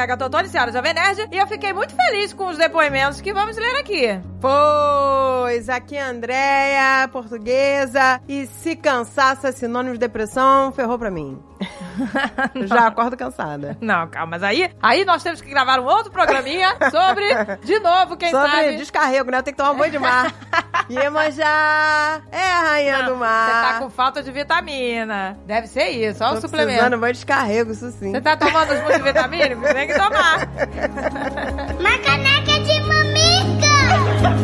aqui é a Gatotone, senhora Jovem Nerd, e eu fiquei muito feliz com os depoimentos que vamos ler aqui. Pois, aqui é Andréia, portuguesa, e se cansaço é sinônimo de depressão, ferrou pra mim. Já acordo cansada. Não, calma, mas aí, aí nós temos que gravar um outro programinha sobre, de novo, quem Sobre sabe... descarrego, né? Eu tenho que tomar banho de mar. Iemanjá é a rainha do mar. Você tá com falta de vitamina. Deve ser isso, olha o Tô suplemento. precisando banho de descarrego, isso sim. Você tá tomando os multivitamínicos? Tem que tomar. Uma caneca de mamica!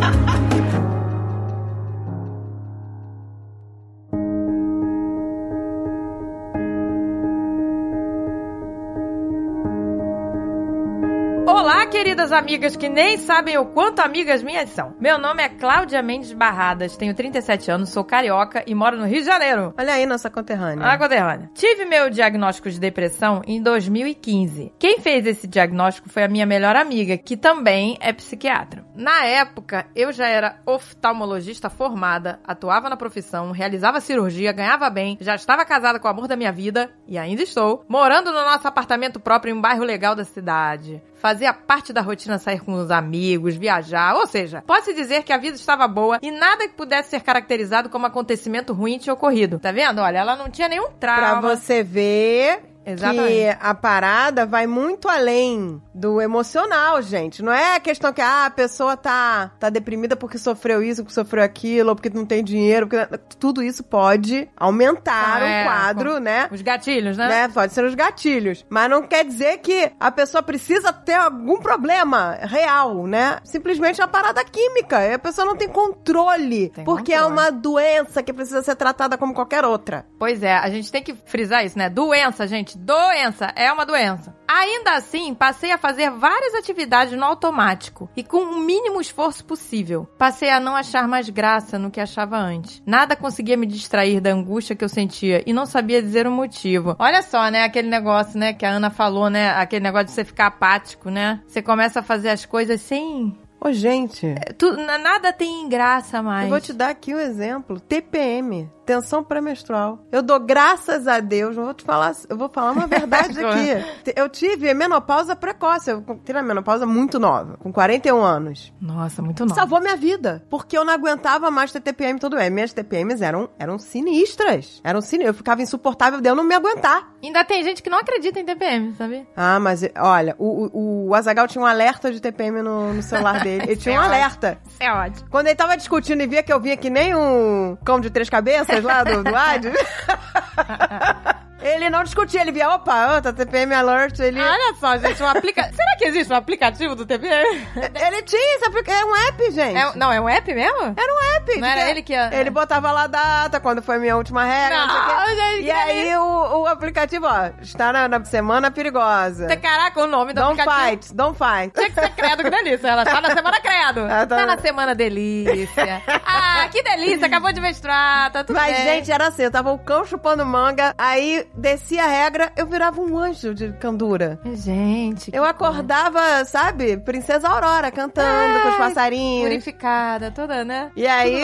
Queridas amigas que nem sabem o quanto amigas minhas são. Meu nome é Cláudia Mendes Barradas, tenho 37 anos, sou carioca e moro no Rio de Janeiro. Olha aí, nossa conterrânea. Ah, conterrânea. Tive meu diagnóstico de depressão em 2015. Quem fez esse diagnóstico foi a minha melhor amiga, que também é psiquiatra. Na época, eu já era oftalmologista formada, atuava na profissão, realizava cirurgia, ganhava bem, já estava casada com o amor da minha vida, e ainda estou, morando no nosso apartamento próprio em um bairro legal da cidade. Fazia parte da rotina sair com os amigos, viajar, ou seja, pode-se dizer que a vida estava boa e nada que pudesse ser caracterizado como acontecimento ruim tinha ocorrido. Tá vendo? Olha, ela não tinha nenhum Pra trauma. você ver que Exatamente. a parada vai muito além do emocional, gente. Não é a questão que ah, a pessoa tá, tá deprimida porque sofreu isso, porque sofreu aquilo, ou porque não tem dinheiro. Porque... Tudo isso pode aumentar É, o quadro, né? Os gatilhos, né? né? Pode ser os gatilhos. Mas não quer dizer que a pessoa precisa ter algum problema real, né? Simplesmente é uma parada química. E a pessoa não tem controle. Tem porque é controle. uma doença que precisa ser tratada como qualquer outra. Pois é, a gente tem que frisar isso, né? Doença, gente. Doença é uma doença. Ainda assim, passei a fazer várias atividades no automático e com o mínimo esforço possível. Passei a não achar mais graça no que achava antes. Nada conseguia me distrair da angústia que eu sentia e não sabia dizer o motivo. Olha só, né? Aquele negócio, né? Que a Ana falou, né? Aquele negócio de você ficar apático, né? Você começa a fazer as coisas sem. Ô, gente, Tu, n- nada tem graça mais. eu vou te dar aqui um exemplo. TPM, tensão pré-menstrual. Eu dou graças a Deus, eu vou te falar, eu vou falar uma verdade aqui. Eu tive menopausa precoce, eu tive a menopausa muito nova, com 41 anos. Nossa, muito nova. Salvou minha vida, porque eu não aguentava mais ter TPM todo ano. Minhas TPMs eram, eram sinistras. Eram sinistras. Eu ficava insuportável de eu não me aguentar. Ainda tem gente que não acredita em TPM, sabe? Ah, mas olha, o, o, o Azagal tinha um alerta de TPM no, no celular dele. Ele tinha um Isso é alerta. Isso é ótimo. Quando ele tava discutindo e via que eu vinha que nem um cão de três cabeças lá do, do Hades. ele não discutia, ele via, opa, tá TPM alert. Ele, Olha só, gente, um aplica... Será que existe um aplicativo do TPM? ele tinha, sabe, é um app, gente. É, não, é um app mesmo? Era um app. Não era que- ele que ia- Ele botava lá a data, quando foi a minha última regra, não, sei. Não, gente, E aí o, o aplicativo, ó, está na, na semana perigosa. Caraca, o nome do Don't aplicativo... fight, don't fight. Tinha que ser credo, que delícia. Ela tá na semana credo. Ah, tá. Tá na semana delícia. Ah, que delícia, acabou de menstruar, tá tudo Mas, bem. gente, era assim, eu tava o cão chupando manga, aí descia a regra, eu virava um anjo de candura. Gente, Eu acordava, sabe, Princesa Aurora, cantando com os passarinhos. purificada, toda, né? E aí,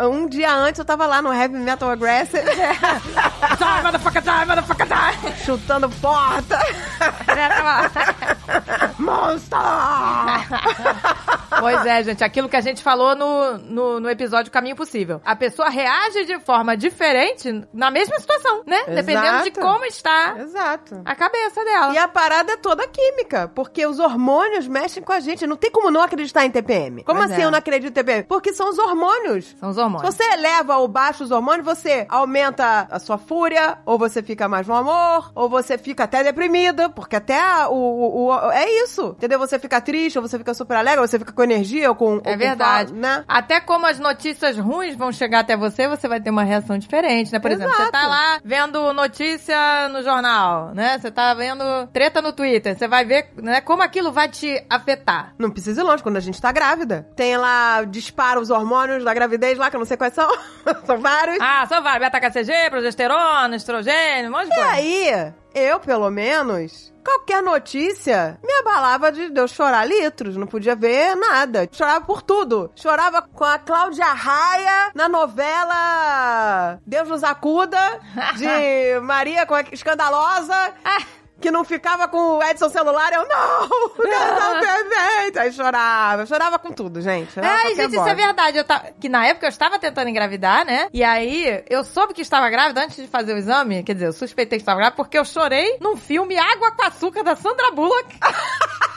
um dia antes eu tava lá no Heavy Metal Aggressive, Die, motherfucker, die, motherfucker, die. chutando porta. Monster! Pois é, gente, aquilo que a gente falou no, no, no episódio Caminho Possível. A pessoa reage de forma diferente na mesma situação, né? Dependendo de Exato. como está Exato. a cabeça dela. E a parada é toda química, porque os hormônios mexem com a gente. Não tem como não acreditar em TPM. Como Pois assim é. eu não acredito em TPM? Porque são os hormônios. São os Se hormônios. você eleva ou baixa os hormônios, você aumenta a sua fúria, ou você fica mais no amor, ou você fica até deprimida, porque até o, o- o- é isso, entendeu? Você fica triste, ou você fica super alegre, ou você fica com energia, ou com... É com verdade. né? Até como as notícias ruins vão chegar até você, você vai ter uma reação diferente, né? Por exemplo, você Exato. tá lá vendo notícia no jornal, né? Você tá vendo treta no Twitter. Você vai ver né, como aquilo vai te afetar. Não precisa ir longe, quando a gente tá grávida. Tem lá, dispara os hormônios da gravidez lá, que eu não sei quais são. são vários. Ah, só vai. Beta-HCG, progesterona, estrogênio, um monte de E coisa. aí, eu, pelo menos, qualquer notícia me abalava de eu chorar litros. Não podia ver nada. Chorava por tudo. Chorava com a Cláudia Raia na novela Deus nos acuda, de Maria com a- Escandalosa. que não ficava com o Edson celular, eu, não, não, perfeito. Aí chorava, chorava com tudo, gente. chorava É, gente, isso é verdade. Eu ta- Que na época eu estava tentando engravidar, né? E aí eu soube que estava grávida antes de fazer o exame. Quer dizer, eu suspeitei que estava grávida porque eu chorei num filme Água com Açúcar da Sandra Bullock.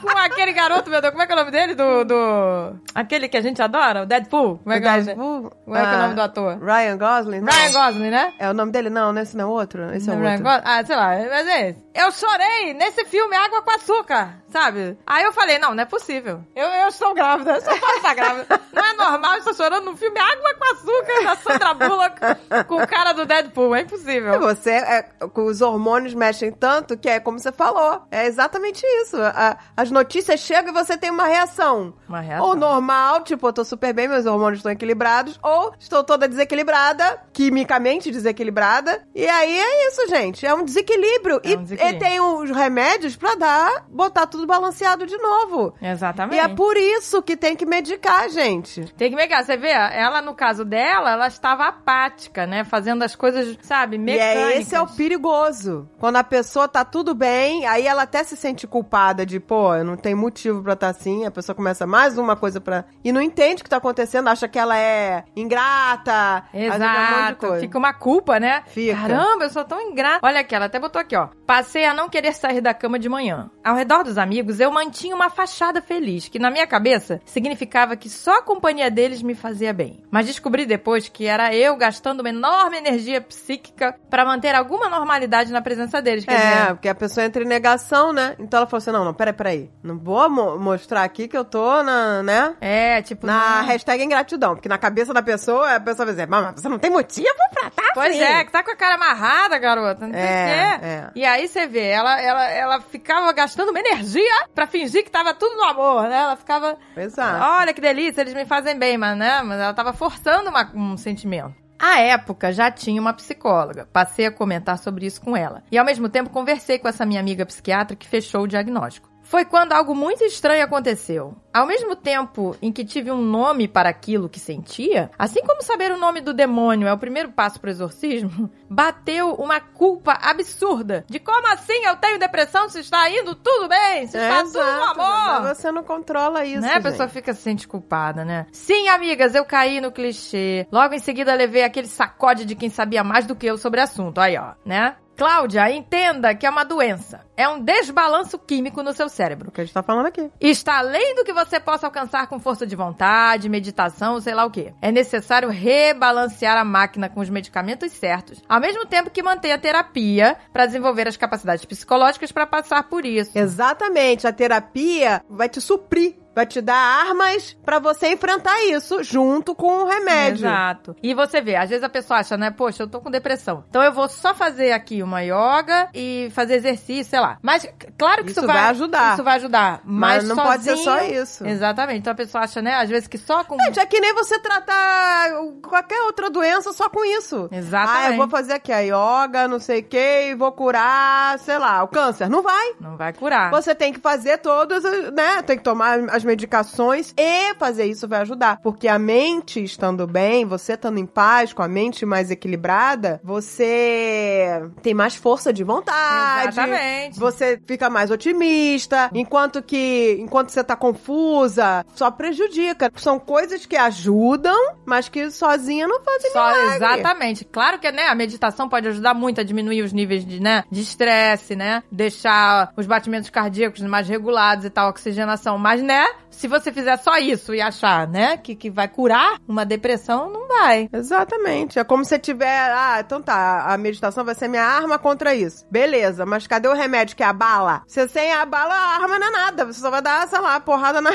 Com aquele garoto, meu Deus, como é que é o nome dele? Do. do... Aquele que a gente adora, o Deadpool. Como é que é o dele? Deadpool, Como é que é o ah, nome do ator? Ryan Gosling? Ryan Gosling, né? É o nome dele? Não, não, esse não é outro. Esse é o Ryan outro. Ah, sei lá, mas é esse. Eu chorei nesse filme Água com Açúcar, sabe? Aí eu falei, não, não é possível. Eu, eu estou grávida, eu só posso estar grávida. Não é normal eu estou chorando num filme Água com Açúcar da Sandra Bullock com o cara do Deadpool, é E impossível. Você, é, os hormônios mexem tanto que é como você falou. É exatamente isso. A- as notícias chegam e você tem uma reação. Uma reação. Ou normal, tipo, eu tô super bem, meus hormônios estão equilibrados. Ou estou toda desequilibrada, quimicamente desequilibrada. E aí é isso, gente. É um desequilíbrio. É e, um desequilíbrio. E tem os remédios pra dar, botar tudo balanceado de novo. Exatamente. E é por isso que tem que medicar, gente. Tem que pegar, você vê, ela no caso dela, ela estava apática, né? Fazendo as coisas, sabe, E mecânicas. é esse é o perigoso. Quando a pessoa tá tudo bem, aí ela até se sente culpada de, pô, eu não tenho motivo pra estar assim. A pessoa começa mais uma coisa pra. E não entende o que tá acontecendo, acha que ela é ingrata. um Exato. coisa. Fica uma culpa, né? Fica. Caramba, eu sou tão ingrata. Olha aqui, ela até botou aqui, ó. Passei a não querer sair da cama de manhã. Ao redor dos amigos, eu mantinha uma fachada feliz, que na minha cabeça significava que só a companhia deles me fazia bem. Mas descobri depois que era eu gastando uma enorme energia psíquica pra manter alguma normalidade na presença deles. Quer É, dizer, porque a pessoa entra em negação, né? Então ela falou assim: não, não, peraí, peraí. Não vou mo- mostrar aqui que eu tô na, né? é, tipo. Na não. hashtag ingratidão. Porque na cabeça da pessoa, a pessoa vai dizer, mas você não tem motivo pra estar Pois assim. é, que tá com a cara amarrada, garota. Não É, o quê. é. E aí você vê, ela, ela, ela ficava gastando uma energia pra fingir que tava tudo no amor, né? Ela ficava. Exato. Olha que delícia, eles me fazem bem, mas, né? Mas ela tava forçando uma- um sentimento. À época, já tinha uma psicóloga. Passei a comentar sobre isso com ela. E ao mesmo tempo conversei com essa minha amiga psiquiatra que fechou o diagnóstico. Foi quando algo muito estranho aconteceu. Ao mesmo tempo em que tive um nome para aquilo que sentia, assim como saber o nome do demônio é o primeiro passo para o exorcismo, bateu uma culpa absurda de como assim eu tenho depressão se está indo tudo bem, se está tudo no Exato, amor. mas você não controla isso. Né? A pessoa gente. fica se sente culpada, né? Sim, amigas, eu caí no clichê. Logo em seguida levei aquele sacode de quem sabia mais do que eu sobre o assunto. Aí, ó, né? Cláudia, entenda que é uma doença. É um desbalanço químico no seu cérebro. O que a gente tá falando aqui. Está além do que você possa alcançar com força de vontade, meditação, sei lá o quê. É necessário rebalancear a máquina com os medicamentos certos, ao mesmo tempo que manter a terapia para desenvolver as capacidades psicológicas para passar por isso. Exatamente. A terapia vai te suprir. Vai te dar armas pra você enfrentar isso junto com o remédio. Exato. E você vê, às vezes a pessoa acha, né? Poxa, eu tô com depressão. Então eu vou só fazer aqui uma yoga e fazer exercício, sei lá. Mas claro que isso, Isso vai ajudar. Isso vai ajudar. Mas, Mas não pode ser só sozinho- isso. Exatamente. Então a pessoa acha, né? Às vezes que só com. Gente, é que nem você tratar qualquer outra doença só com isso. Exatamente. Ah, eu vou fazer aqui a yoga, não sei o que, e vou curar, sei lá, o câncer. Não vai. Não vai curar. Você tem que fazer todas, né? Tem que tomar as medicações e fazer isso vai ajudar. Porque a mente estando bem, você estando em paz, com a mente mais equilibrada, você tem mais força de vontade. Exatamente. Você fica mais otimista. Enquanto que, enquanto você tá confusa, só prejudica. São coisas que ajudam, mas que sozinha não fazem Só, milagre. exatamente. Claro que, né, a meditação pode ajudar muito a diminuir os níveis de, né, de estresse, né? Deixar os batimentos cardíacos mais regulados e tal, oxigenação. Mas, né, se você fizer só isso e achar, né, que, que vai curar uma depressão, não vai. Exatamente. É como se tiver. Ah, então tá. A meditação vai ser minha arma contra isso. Beleza, mas cadê o remédio que é a bala? Você sem a bala, a arma não é nada. Você só vai dar, sei lá, porrada na.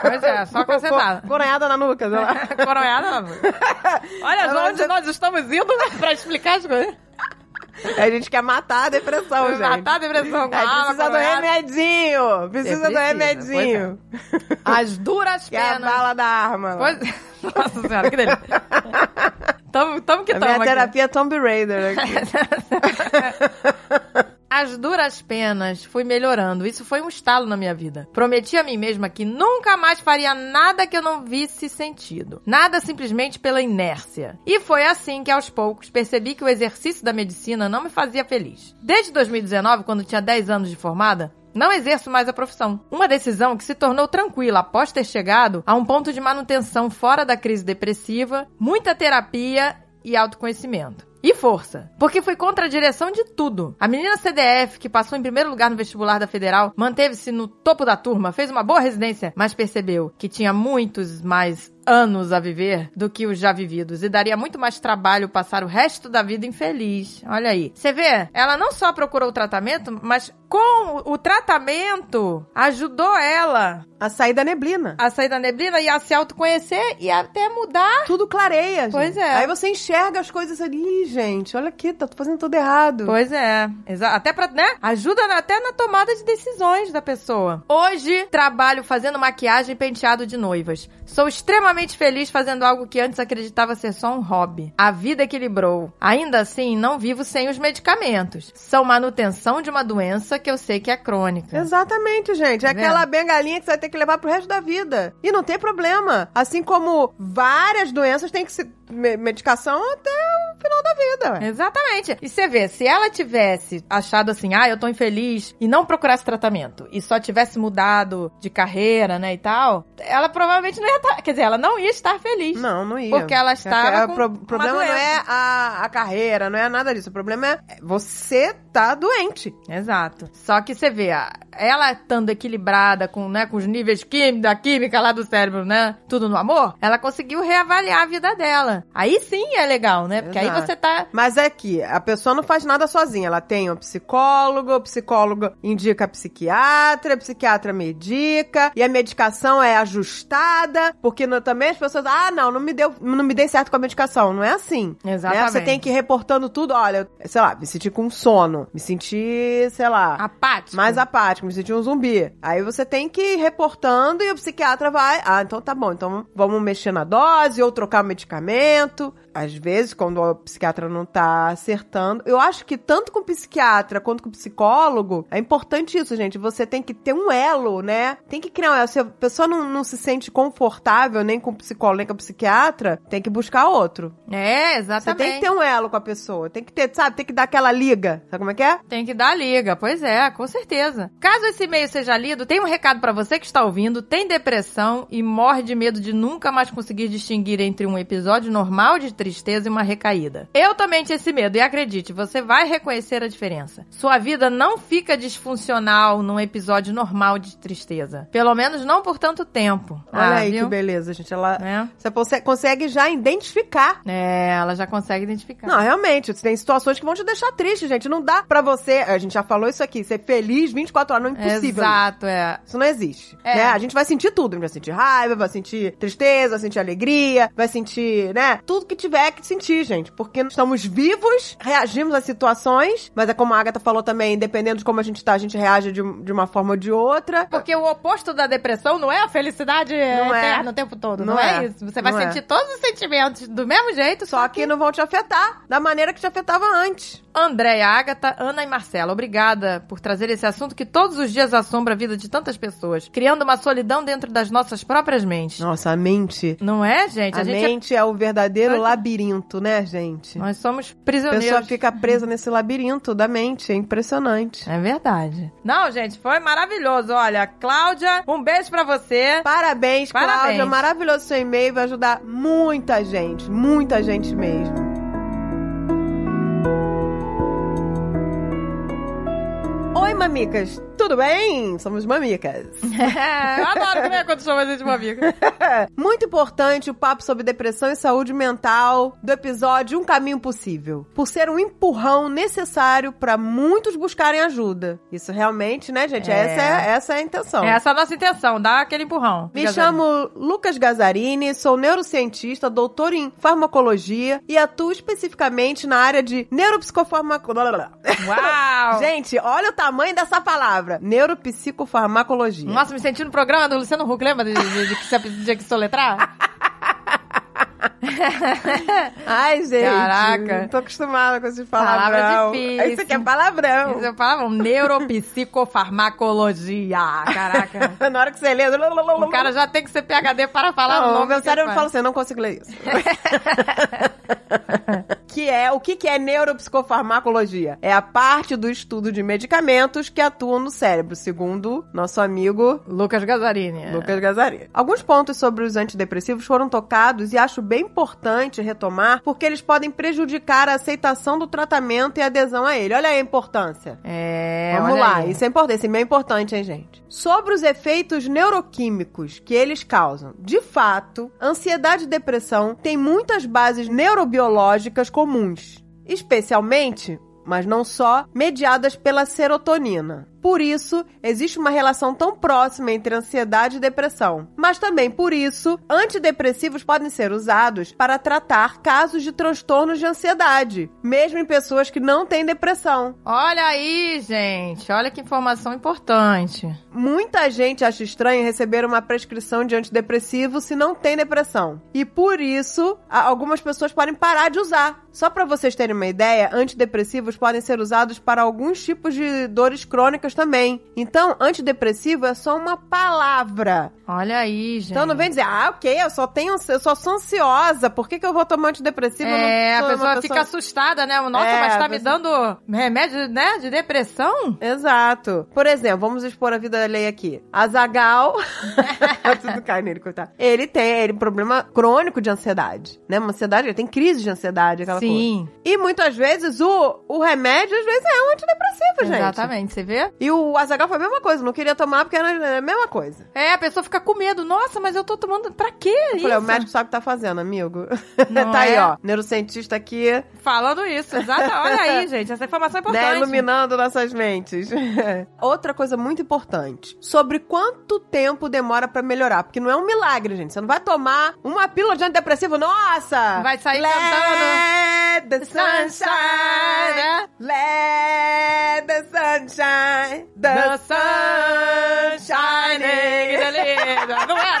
Pois é, só cacetada. Coronhada na nuca, sei lá. Coronhada, não. Olha Mas onde nós estamos indo pra explicar as coisas. A gente quer matar a depressão, gente. Matar a depressão Aí a precisa do remedinho. Precisa do remedinho. As duras Que é a penas. bala da arma. Pois... Nossa senhora, que delícia. Tamo, tamo que a tamo minha aqui. terapia é Tomb Raider aqui. As duras penas fui melhorando. Isso foi um estalo na minha vida. Prometi a mim mesma que nunca mais faria nada que eu não visse sentido. Nada simplesmente pela inércia. E foi assim que aos poucos percebi que o exercício da medicina não me fazia feliz. Desde 2019, quando tinha 10 anos de formada, não exerço mais a profissão. Uma decisão que se tornou tranquila após ter chegado a um ponto de manutenção fora da crise depressiva, muita terapia e autoconhecimento. E força, porque fui contra a direção de tudo. A menina CDF, que passou em primeiro lugar no vestibular da Federal, manteve-se no topo da turma, fez uma boa residência, mas percebeu que tinha muitos mais anos a viver do que os já vividos e daria muito mais trabalho passar o resto da vida infeliz. Olha aí. Você vê, ela não só procurou o tratamento, mas com o tratamento ajudou ela A sair da neblina. a sair da neblina e a se autoconhecer e até mudar. Tudo clareia, gente. Pois é. Aí você enxerga as coisas ali, gente. Olha aqui, tá fazendo tudo errado. Pois é, exa- até pra, né? Ajuda até na tomada de decisões da pessoa. Hoje, trabalho fazendo maquiagem e penteado de noivas. Sou extremamente feliz fazendo algo que antes acreditava ser só um hobby. A vida equilibrou. Ainda assim, não vivo sem os medicamentos. São manutenção de uma doença que eu sei que é crônica. Exatamente, gente. É Tá aquela vendo? bengalinha que você vai ter que levar pro resto da vida. E não tem problema. Assim como várias doenças têm que me- medicação até o final da vida. ué. Exatamente. E você vê, se ela tivesse achado assim, ah, eu tô infeliz, e não procurasse tratamento, e só tivesse mudado de carreira, né, e tal, ela provavelmente não ia estar, quer dizer, ela não ia estar feliz. Não, não ia. Porque ela estava É, com pro- O problema não é a, a carreira, não é nada disso. O problema é você tá doente. Exato. Só que você vê, ela estando equilibrada com, né, com os níveis químicos, da química lá do cérebro, né, tudo no amor, ela conseguiu reavaliar a vida dela. Aí sim é legal, né? Porque aí Exato. você tá Mas é que a pessoa não faz nada sozinha. Ela tem um psicólogo, o psicólogo indica psiquiatra, a psiquiatra medica, e a medicação é ajustada, porque no- também as pessoas, ah, não, não me deu, não me dei certo com a medicação. Não é assim. Né? Exatamente. Você tem que ir reportando tudo, olha, sei lá, me senti com sono, me senti, sei lá, apática. mais apático, me senti um zumbi. Aí você tem que ir reportando e o psiquiatra vai, ah, então tá bom, então vamos mexer na dose ou trocar o medicamento. Às vezes, quando o psiquiatra não tá acertando. Eu acho que tanto com o psiquiatra quanto com o psicólogo, é importante isso, gente. Você tem que ter um elo, né? Tem que criar um elo. Se a pessoa não, não se sente confortável nem com o psicólogo nem com o psiquiatra, tem que buscar outro. É, Você exatamente. tem que ter um elo com a pessoa. Tem que ter, sabe? Tem que dar aquela liga. Sabe como é que é? Tem que dar liga, pois é, com certeza. Caso esse e-mail seja lido, tem um recado pra você que está ouvindo, tem depressão e morre de medo de nunca mais conseguir distinguir entre um episódio normal de tristeza e uma recaída. Eu também tinha esse medo e acredite, você vai reconhecer a diferença. Sua vida não fica disfuncional num episódio normal de tristeza. Pelo menos não por tanto tempo. Olha Ah, aí viu? que beleza, gente. Ela, É. Você conse- consegue já identificar. É, ela já consegue identificar. Não, realmente, tem situações que vão te deixar triste, gente. Não dá pra você, a gente já falou isso aqui, ser feliz 24 horas, não é impossível. Exato, é. Isso não existe. É. Né? A gente vai sentir tudo. A gente vai sentir raiva, vai sentir tristeza, vai sentir alegria, vai sentir, né? Tudo que tiver que sentir, gente. Porque estamos vivos, reagimos às situações, mas é como a Agatha falou também, dependendo de como a gente tá, a gente reage de, de uma forma ou de outra. Porque o oposto da depressão não é a felicidade Não é. eterna o tempo todo. Não, Não é. é. isso. Você vai Não é. sentir todos os sentimentos do mesmo jeito, Só que não vão te afetar da maneira que te afetava antes. Andréia, Agatha, Ana e Marcela, obrigada por trazer esse assunto que todos os dias assombra a vida de tantas pessoas, criando uma solidão dentro das nossas próprias mentes. Nossa, a mente. Não é, gente? A, A, gente é- mente é... o verdadeiro Mas- labirinto, né, gente? Nós somos A prisioneiros. pessoa fica presa nesse labirinto da mente, é impressionante. É verdade. Não, gente, foi maravilhoso. Olha, Cláudia, um beijo pra você. Parabéns, Parabéns. Cláudia. Maravilhoso seu e-mail, vai ajudar muita gente, muita gente mesmo. Oi, mamicas, tudo bem? Somos mamicas. Eu adoro comer quando chama a gente de uma amiga. Muito importante o papo sobre depressão e saúde mental do episódio Um Caminho Possível, por ser um empurrão necessário para muitos buscarem ajuda. Isso realmente, né, gente? É. Essa, é, essa é a intenção. Essa é a nossa intenção, dar aquele empurrão. Me chamo Lucas Gazzarini, sou neurocientista, doutor em farmacologia e atuo especificamente na área de neuropsicofarmacologia. Uau! Gente, olha o tamanho dessa palavra. Neuropsicofarmacologia. Nossa, me senti no programa do Luciano Huck, lembra de, de, de que você tinha que soletrar? Ai, gente. Caraca. Não tô acostumada com Palavra palavrão. difícil. Aí você quer palavrão. Você falava neuropsicofarmacologia. Caraca. Na hora que você lê... O cara já tem que ser PHD para falar o Não, nome. meu que cérebro fala assim, eu não consigo ler isso. que é, o que que é neuropsicofarmacologia? É a parte do estudo de medicamentos que atuam no cérebro, segundo nosso amigo Lucas Gazarini. Lucas Gazari. Alguns pontos sobre os antidepressivos foram tocados e acho bem importante retomar, porque eles podem prejudicar a aceitação do tratamento e a adesão a ele. Olha aí a importância. É, Vamos lá, aí. isso é importante, isso é bem importante, hein, gente? Sobre os efeitos neuroquímicos que eles causam. De fato, ansiedade e depressão têm muitas bases neurobiológicas comuns, especialmente, mas não só, mediadas pela serotonina. Por isso, existe uma relação tão próxima entre ansiedade e depressão. Mas também por isso, antidepressivos podem ser usados para tratar casos de transtornos de ansiedade, mesmo em pessoas que não têm depressão. Olha aí, gente. Olha que informação importante. Muita gente acha estranho receber uma prescrição de antidepressivo se não tem depressão. E por isso, algumas pessoas podem parar de usar. Só para vocês terem uma ideia, antidepressivos podem ser usados para alguns tipos de dores crônicas também. Então, antidepressivo é só uma palavra. Olha aí, gente. Então não vem dizer, ah, ok, eu só tenho, eu só sou ansiosa, por que, que eu vou tomar antidepressivo? É, a uma pessoa fica assustada, né? Nossa, É, mas tá a me pessoa- dando remédio, né? De depressão? Exato. Por exemplo, vamos expor a vida alheia aqui. Azagal. Tudo cai nele, coitado. Ele tem ele, problema crônico de ansiedade. Né? Uma ansiedade, ele tem crise de ansiedade, aquela Sim. coisa. E muitas vezes o, o remédio, às vezes, é um antidepressivo, gente. Exatamente, você vê? E o Azagal foi a mesma coisa, não queria tomar porque era a mesma coisa. É, a pessoa fica com medo. Nossa, mas eu tô tomando. Pra quê? Eu isso? falei, o médico sabe o que tá fazendo, amigo. Tá aí, é? ó. Neurocientista aqui, Falando isso, exato. Olha aí, gente. Essa informação é importante. né, iluminando nossas mentes. Outra coisa muito importante, sobre quanto tempo demora pra melhorar, porque não é um milagre, gente. Você não vai tomar uma pílula de antidepressivo, nossa! Vai sair Let cantando. the sunshine, né? let the sunshine, the, The sun shining. é assim, não é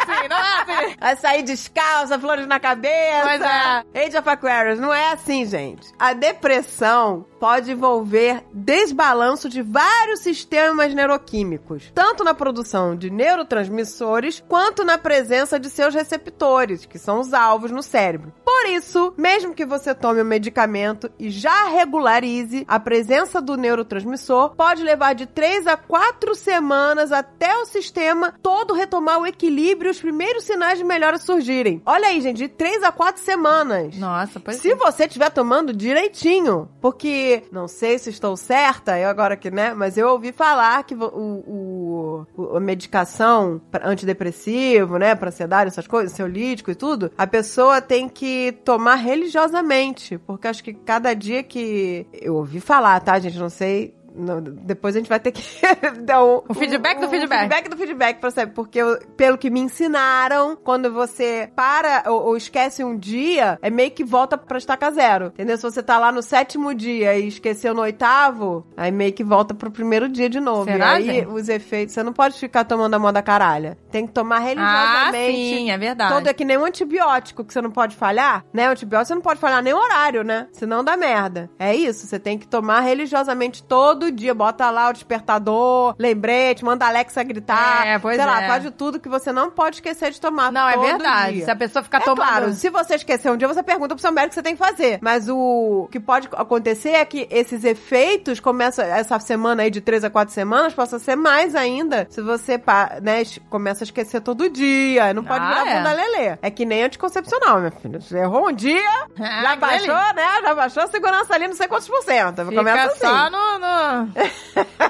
sair descalça, flores na cabeça. Pois é. Age of Aquarius. Não é assim, gente. A depressão pode envolver desbalanço de vários sistemas neuroquímicos, tanto na produção de neurotransmissores, quanto na presença de seus receptores, que são os alvos no cérebro. Por isso, mesmo que você tome o medicamento e já regularize a presença do neurotransmissor, pode levar de 3 a 4 semanas até o sistema todo retomar o equilíbrio e os primeiros sinais de melhora surgirem. Olha aí, gente, de 3 a 4 semanas. Nossa, pois Se é. você estiver tomando direitinho, porque não sei se estou certa, eu agora que, né? Mas eu ouvi falar que o, o- a medicação antidepressivo, né, para ansiedade, essas coisas, ansiolítico e tudo, a pessoa tem que tomar religiosamente, porque acho que cada dia que eu ouvi falar, tá, gente, não sei não, depois a gente vai ter que dar um, O feedback do um feedback. feedback do feedback saber. Porque, eu- pelo que me ensinaram, quando você para ou, ou esquece um dia, é meio que volta pra estaca zero. Entendeu? Se você tá lá no sétimo dia e esqueceu no oitavo, aí meio que volta pro primeiro dia de novo. Será, aí gente? os efeitos. Você não pode ficar tomando a moda caralha. Tem que tomar Ah, religiosamente. sim, é verdade. Todo é que nem um antibiótico que você não pode falhar, né? O antibiótico você não pode falhar nem horário, né? Senão dá merda. É isso, você tem que tomar religiosamente todo dia. Bota lá o despertador, lembrete, manda a Alexa gritar. É, pois sei lá, é. faz de tudo que você não pode esquecer de tomar Não, é todo verdade. dia. Se a pessoa ficar É tomando. claro, se você esquecer um dia, você pergunta pro seu médico o que você tem que fazer. Mas o que pode acontecer é que esses efeitos começam, essa semana aí de três a quatro semanas, possa ser mais ainda se você, né, começa a esquecer todo dia. Não pode Ah, virar é. bunda lelê. É que nem anticoncepcional, minha filha. Você errou um dia, Ah, já baixou, né? Já baixou a segurança ali, não sei quantos por cento. Começa assim. só no, no...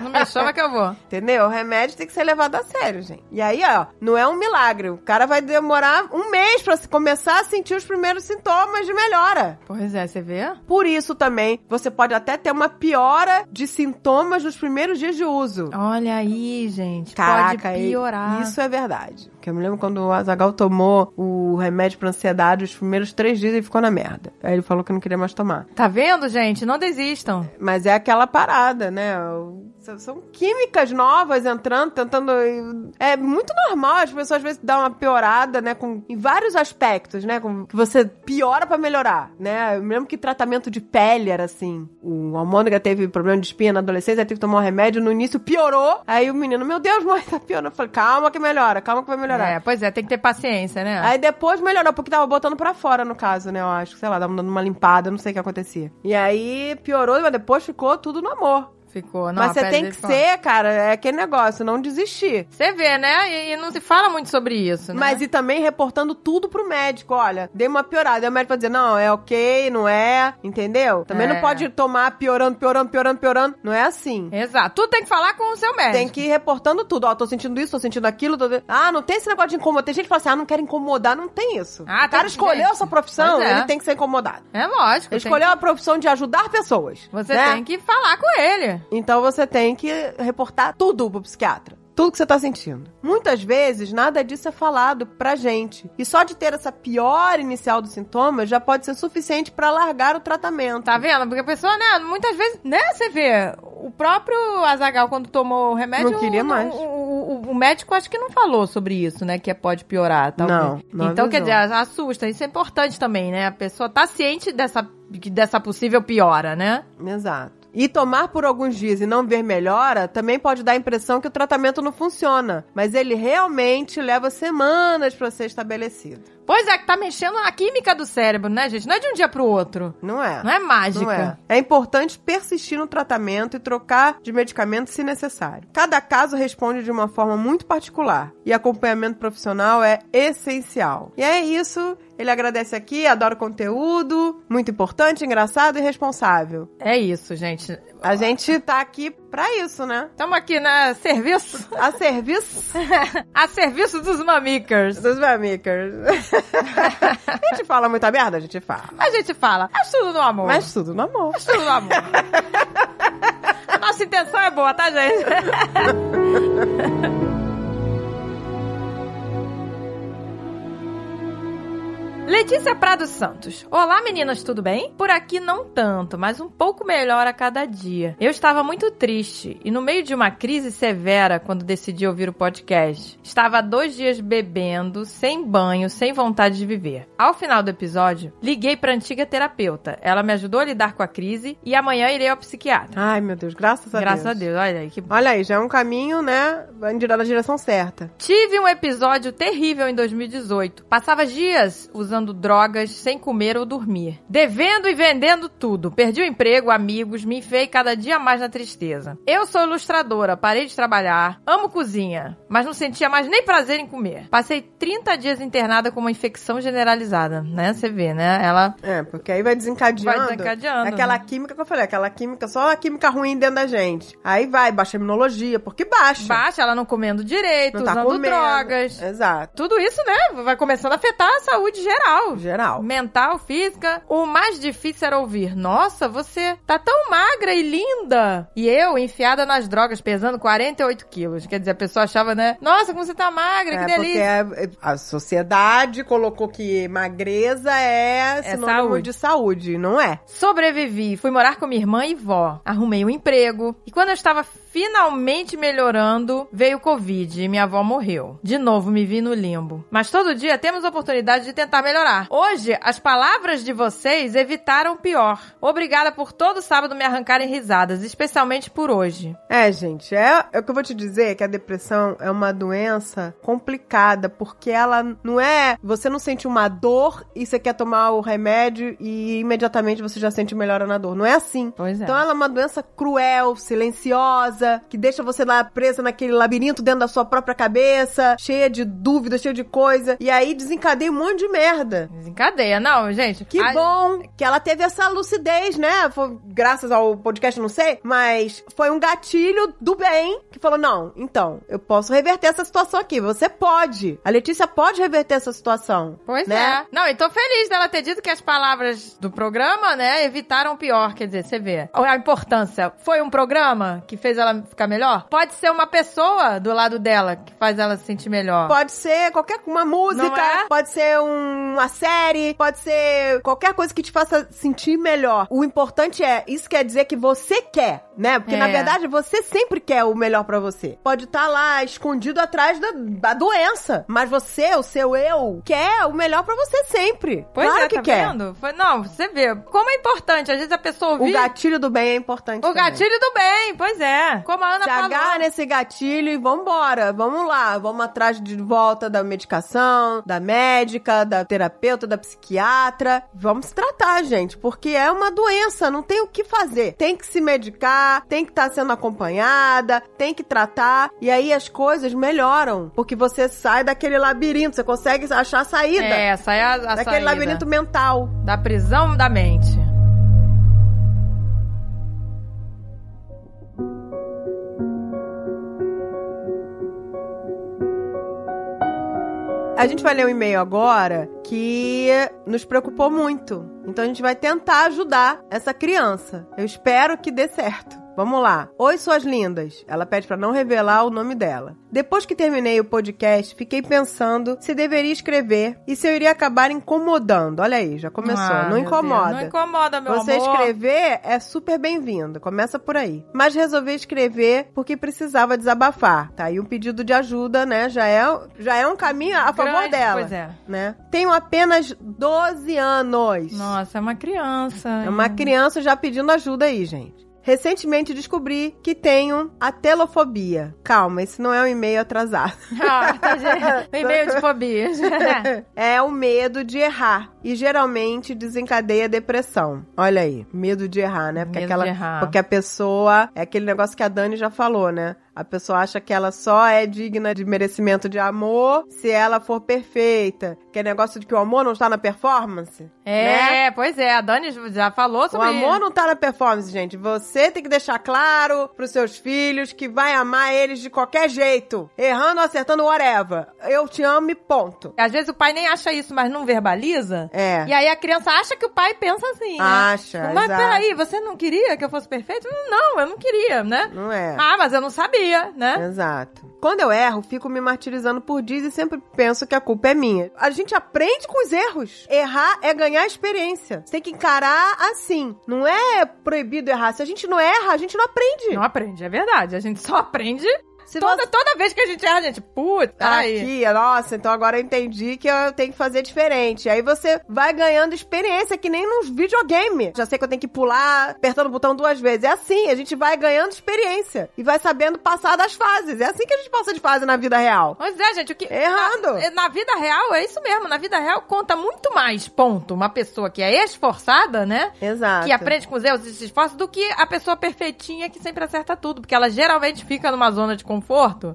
Não me chama que eu vou. Entendeu? O remédio tem que ser levado a sério, gente. E aí, ó, não é um milagre. O cara vai demorar um mês pra começar a sentir os primeiros sintomas de melhora. Pois é, você vê? Por isso também, você pode até ter uma piora de sintomas nos primeiros dias de uso. Olha aí, gente. Caraca, pode piorar. Isso é verdade. Eu me lembro quando o Azagal tomou o remédio pra ansiedade, os primeiros três dias ele ficou na merda. Aí ele falou que não queria mais tomar. Tá vendo, gente? Não desistam. Mas é aquela parada, né? O- são- químicas novas entrando, tentando. É muito normal, as pessoas às vezes dão uma piorada, né? Com, em vários aspectos, né? Com, que você piora pra melhorar, né? Eu lembro que tratamento de pele era assim. O Almôndega teve problema de espinha na adolescência, teve que tomar um remédio, no início piorou. Aí o menino, meu Deus, mãe, tá piorando. Eu falei, calma que melhora, calma que vai melhorar. É, pois é, tem que ter paciência, né? Aí depois melhorou, porque tava botando pra fora, no caso, né? Eu acho, sei lá, tava dando uma limpada, não sei o que acontecia. E aí piorou, mas depois ficou tudo no amor. Ficou. Não, mas você tem que ser, cara, é aquele negócio, não desistir. Você vê, né? E, e não se fala muito sobre isso, né? Mas e também reportando tudo pro médico, olha, dei uma piorada. Aí o médico vai dizer, não, é ok, não é, entendeu? Também É. não pode tomar piorando, piorando, piorando, piorando. Não é assim. Exato. Tu tem que falar com o seu médico. Tem que ir reportando tudo. Ó, tô sentindo isso, tô sentindo aquilo. Tô... Ah, não tem esse negócio de incomodar. Tem gente que fala assim, ah, não quero incomodar. Não tem isso. Ah, o cara escolheu essa profissão, é. ele tem que ser incomodado. É lógico. Ele escolheu a profissão de ajudar pessoas. que- Você né? tem que falar com ele. Então você tem que reportar tudo pro psiquiatra. Tudo que você tá sentindo. Muitas vezes, nada disso é falado pra gente. E só de ter essa pior inicial dos sintomas já pode ser suficiente pra largar o tratamento. Tá vendo? Porque a pessoa, né, muitas vezes, né, você vê, o próprio Azagal, quando tomou o remédio, Não queria o, mais. O, o- o médico acho que não falou sobre isso, né, que pode piorar, talvez. Não, não Então, quer avisou. dizer, assusta. Isso é importante também, né? A pessoa tá ciente dessa, dessa possível piora, né? Exato. E tomar por alguns dias e não ver melhora também pode dar a impressão que o tratamento não funciona, mas ele realmente leva semanas pra ser estabelecido. Pois é, que tá mexendo na química do cérebro, né, gente? Não é de um dia pro outro. Não é? Não é mágica. Não é. É importante persistir no tratamento e trocar de medicamento se necessário. Cada caso responde de uma forma muito particular e acompanhamento profissional é essencial. E é isso. Ele agradece aqui, adora o conteúdo, muito importante, engraçado e responsável. É isso, gente. A gente tá aqui pra isso, né? Estamos aqui na serviço, A serviço a serviço dos mamikers. dos mamikers. a gente fala muita merda? A gente fala. A gente fala, é tudo no amor. Mas tudo no amor. É tudo no amor. A nossa intenção é boa, tá, gente? Letícia Prado Santos. Olá, meninas, tudo bem? Por aqui não tanto, mas um pouco melhor a cada dia. Eu estava muito triste e no meio de uma crise severa quando decidi ouvir o podcast. Estava há dois dias bebendo, sem banho, sem vontade de viver. Ao final do episódio, liguei para antiga terapeuta. Ela me ajudou a lidar com a crise e amanhã irei ao psiquiatra. Ai, meu Deus, graças a Graças Deus. a Deus, olha aí que Olha aí, já é um caminho, né? Vai na direção certa. Tive um episódio terrível em 2018. Passava dias usando drogas sem comer ou dormir. Devendo e vendendo tudo. Perdi o emprego, amigos, me enfiei cada dia mais na tristeza. Eu sou ilustradora, parei de trabalhar, amo cozinha, mas não sentia mais nem prazer em comer. Passei 30 dias internada com uma infecção generalizada, né? Você vê, né? Ela É, porque aí vai desencadeando. Vai desencadeando, Aquela né? química que eu falei, aquela química, só a química ruim dentro da gente. Aí vai, baixa a imunologia, porque baixa. baixa, ela não comendo direito, Não tá usando comendo. drogas. Exato. Tudo isso, né? Vai começando a afetar a saúde geral. Geral. Mental, física. O mais difícil era ouvir: Nossa, você tá tão magra e linda. E eu, enfiada nas drogas, pesando 48 quilos. Quer dizer, a pessoa achava, né? Nossa, como você tá magra, que É, porque delícia. é- a sociedade colocou que magreza é sinônimo saúde. de saúde, não é? Sobrevivi, fui morar com minha irmã e vó. Arrumei um emprego. E quando eu estava finalmente melhorando, veio o Covid e minha avó morreu. De novo me vi no limbo. Mas todo dia temos a oportunidade de tentar melhorar. Hoje, as palavras de vocês evitaram o pior. Obrigada por todo sábado me arrancarem risadas, especialmente por hoje. É, gente, é, é o que eu vou te dizer, que a depressão é uma doença complicada, porque ela não é, você não sente uma dor e você quer tomar o remédio e imediatamente você já sente melhora na dor. Não é assim. Pois é. Então ela é uma doença cruel, silenciosa, que deixa você lá presa naquele labirinto dentro da sua própria cabeça, cheia de dúvidas, cheia de coisa, e aí desencadeia um monte de merda. Desencadeia, não, gente. Que a- bom que ela teve essa lucidez, né? Foi graças ao podcast, não sei, mas foi um gatilho do bem que falou: não, então, eu posso reverter essa situação aqui. Você pode. A Letícia pode reverter essa situação. Pois né? é. Não, e tô feliz dela ter dito que as palavras do programa, né, evitaram o pior. Quer dizer, você vê. A importância. Foi um programa que fez ela ela ficar melhor? Pode ser uma pessoa do lado dela que faz ela se sentir melhor. Pode ser qualquer uma música, é? pode ser um- uma série, pode ser qualquer coisa que te faça sentir melhor. O importante é, isso quer dizer que você quer, né? Porque na É. verdade você sempre quer o melhor pra você. Pode estar lá escondido atrás da, da doença, mas você, o seu eu, quer o melhor pra você sempre. Pois claro é, que tá quer. vendo? Foi, não, você vê. Como é importante. Às vezes a pessoa O ouvir... gatilho do bem é importante. O também. gatilho do bem, pois é. Como a Ana Se falou. agarra nesse gatilho e vambora. Vamos lá. Vamos atrás de volta da medicação, da médica, da terapeuta, da psiquiatra. Vamos se tratar, gente. Porque é uma doença, não tem o que fazer. Tem que se medicar, tem que estar sendo acompanhada, tem que tratar. E aí as coisas melhoram. Porque você sai daquele labirinto, você consegue achar a saída. É, é a, a daquele saída. labirinto mental. Da prisão da mente. A gente vai ler um e-mail agora que nos preocupou muito. Então a gente vai tentar ajudar essa criança. Eu espero que dê certo. Vamos lá. Oi, suas lindas. Ela pede pra não revelar o nome dela. Depois que terminei o podcast, fiquei pensando se deveria escrever e se eu iria acabar incomodando. Olha aí, já começou. Ah, não incomoda. Deus, Não incomoda, meu Você amor. escrever é super bem-vindo, começa por aí. Mas resolvi escrever porque precisava desabafar. Tá aí um pedido de ajuda, né? Já é, já é um caminho a favor Grande, dela. Pois é. Né? Tenho apenas 12 anos. Nossa, é uma criança. É uma criança já pedindo ajuda aí, gente. Recentemente descobri que tenho a telofobia. Calma, esse não é um e-mail atrasado. Ah, tá. Um e-mail de fobias. é o medo de errar. E geralmente desencadeia depressão. Olha aí, medo de errar, né? Porque, Medo aquela, de errar. porque a pessoa. É aquele negócio que a Dani já falou, né? A pessoa acha que ela só é digna de merecimento de amor se ela for perfeita. Que é negócio de que o amor não está na performance. né? É, pois é. A Dani já falou O sobre amor não tá na performance, gente. Você tem que deixar claro pros seus filhos que vai amar eles de qualquer jeito. Errando ou acertando, whatever. Eu te amo e ponto. Às vezes o pai nem acha isso, mas não verbaliza. É. E aí a criança acha que o pai pensa assim, né? Acha, Mas exato. peraí, você não queria que eu fosse perfeito? Não, eu não queria, né? Não é? Ah, mas eu não sabia, né? Exato. Quando eu erro, fico me martirizando por dias e sempre penso que a culpa é minha. A gente aprende com os erros. Errar é ganhar experiência. Você tem que encarar assim. Não é proibido errar. Se a gente não erra, a gente não aprende. Não aprende, é verdade. A gente só aprende Se toda, toda vez que a gente erra, a gente, puta, aí. Aqui, nossa, então agora eu entendi que eu tenho que fazer diferente. Aí você vai ganhando experiência, que nem nos videogame. Já sei que eu tenho que pular apertando o botão duas vezes. É assim, a gente vai ganhando experiência. E vai sabendo passar das fases. É assim que a gente passa de fase na vida real. Pois é, gente, o que. Errando. Na, na vida real, é isso mesmo. Na vida real conta muito mais, ponto. Uma pessoa que é esforçada, né? Exato. Que aprende com os erros e se esforça, do que a pessoa perfeitinha que sempre acerta tudo. Porque ela geralmente fica numa zona de conforto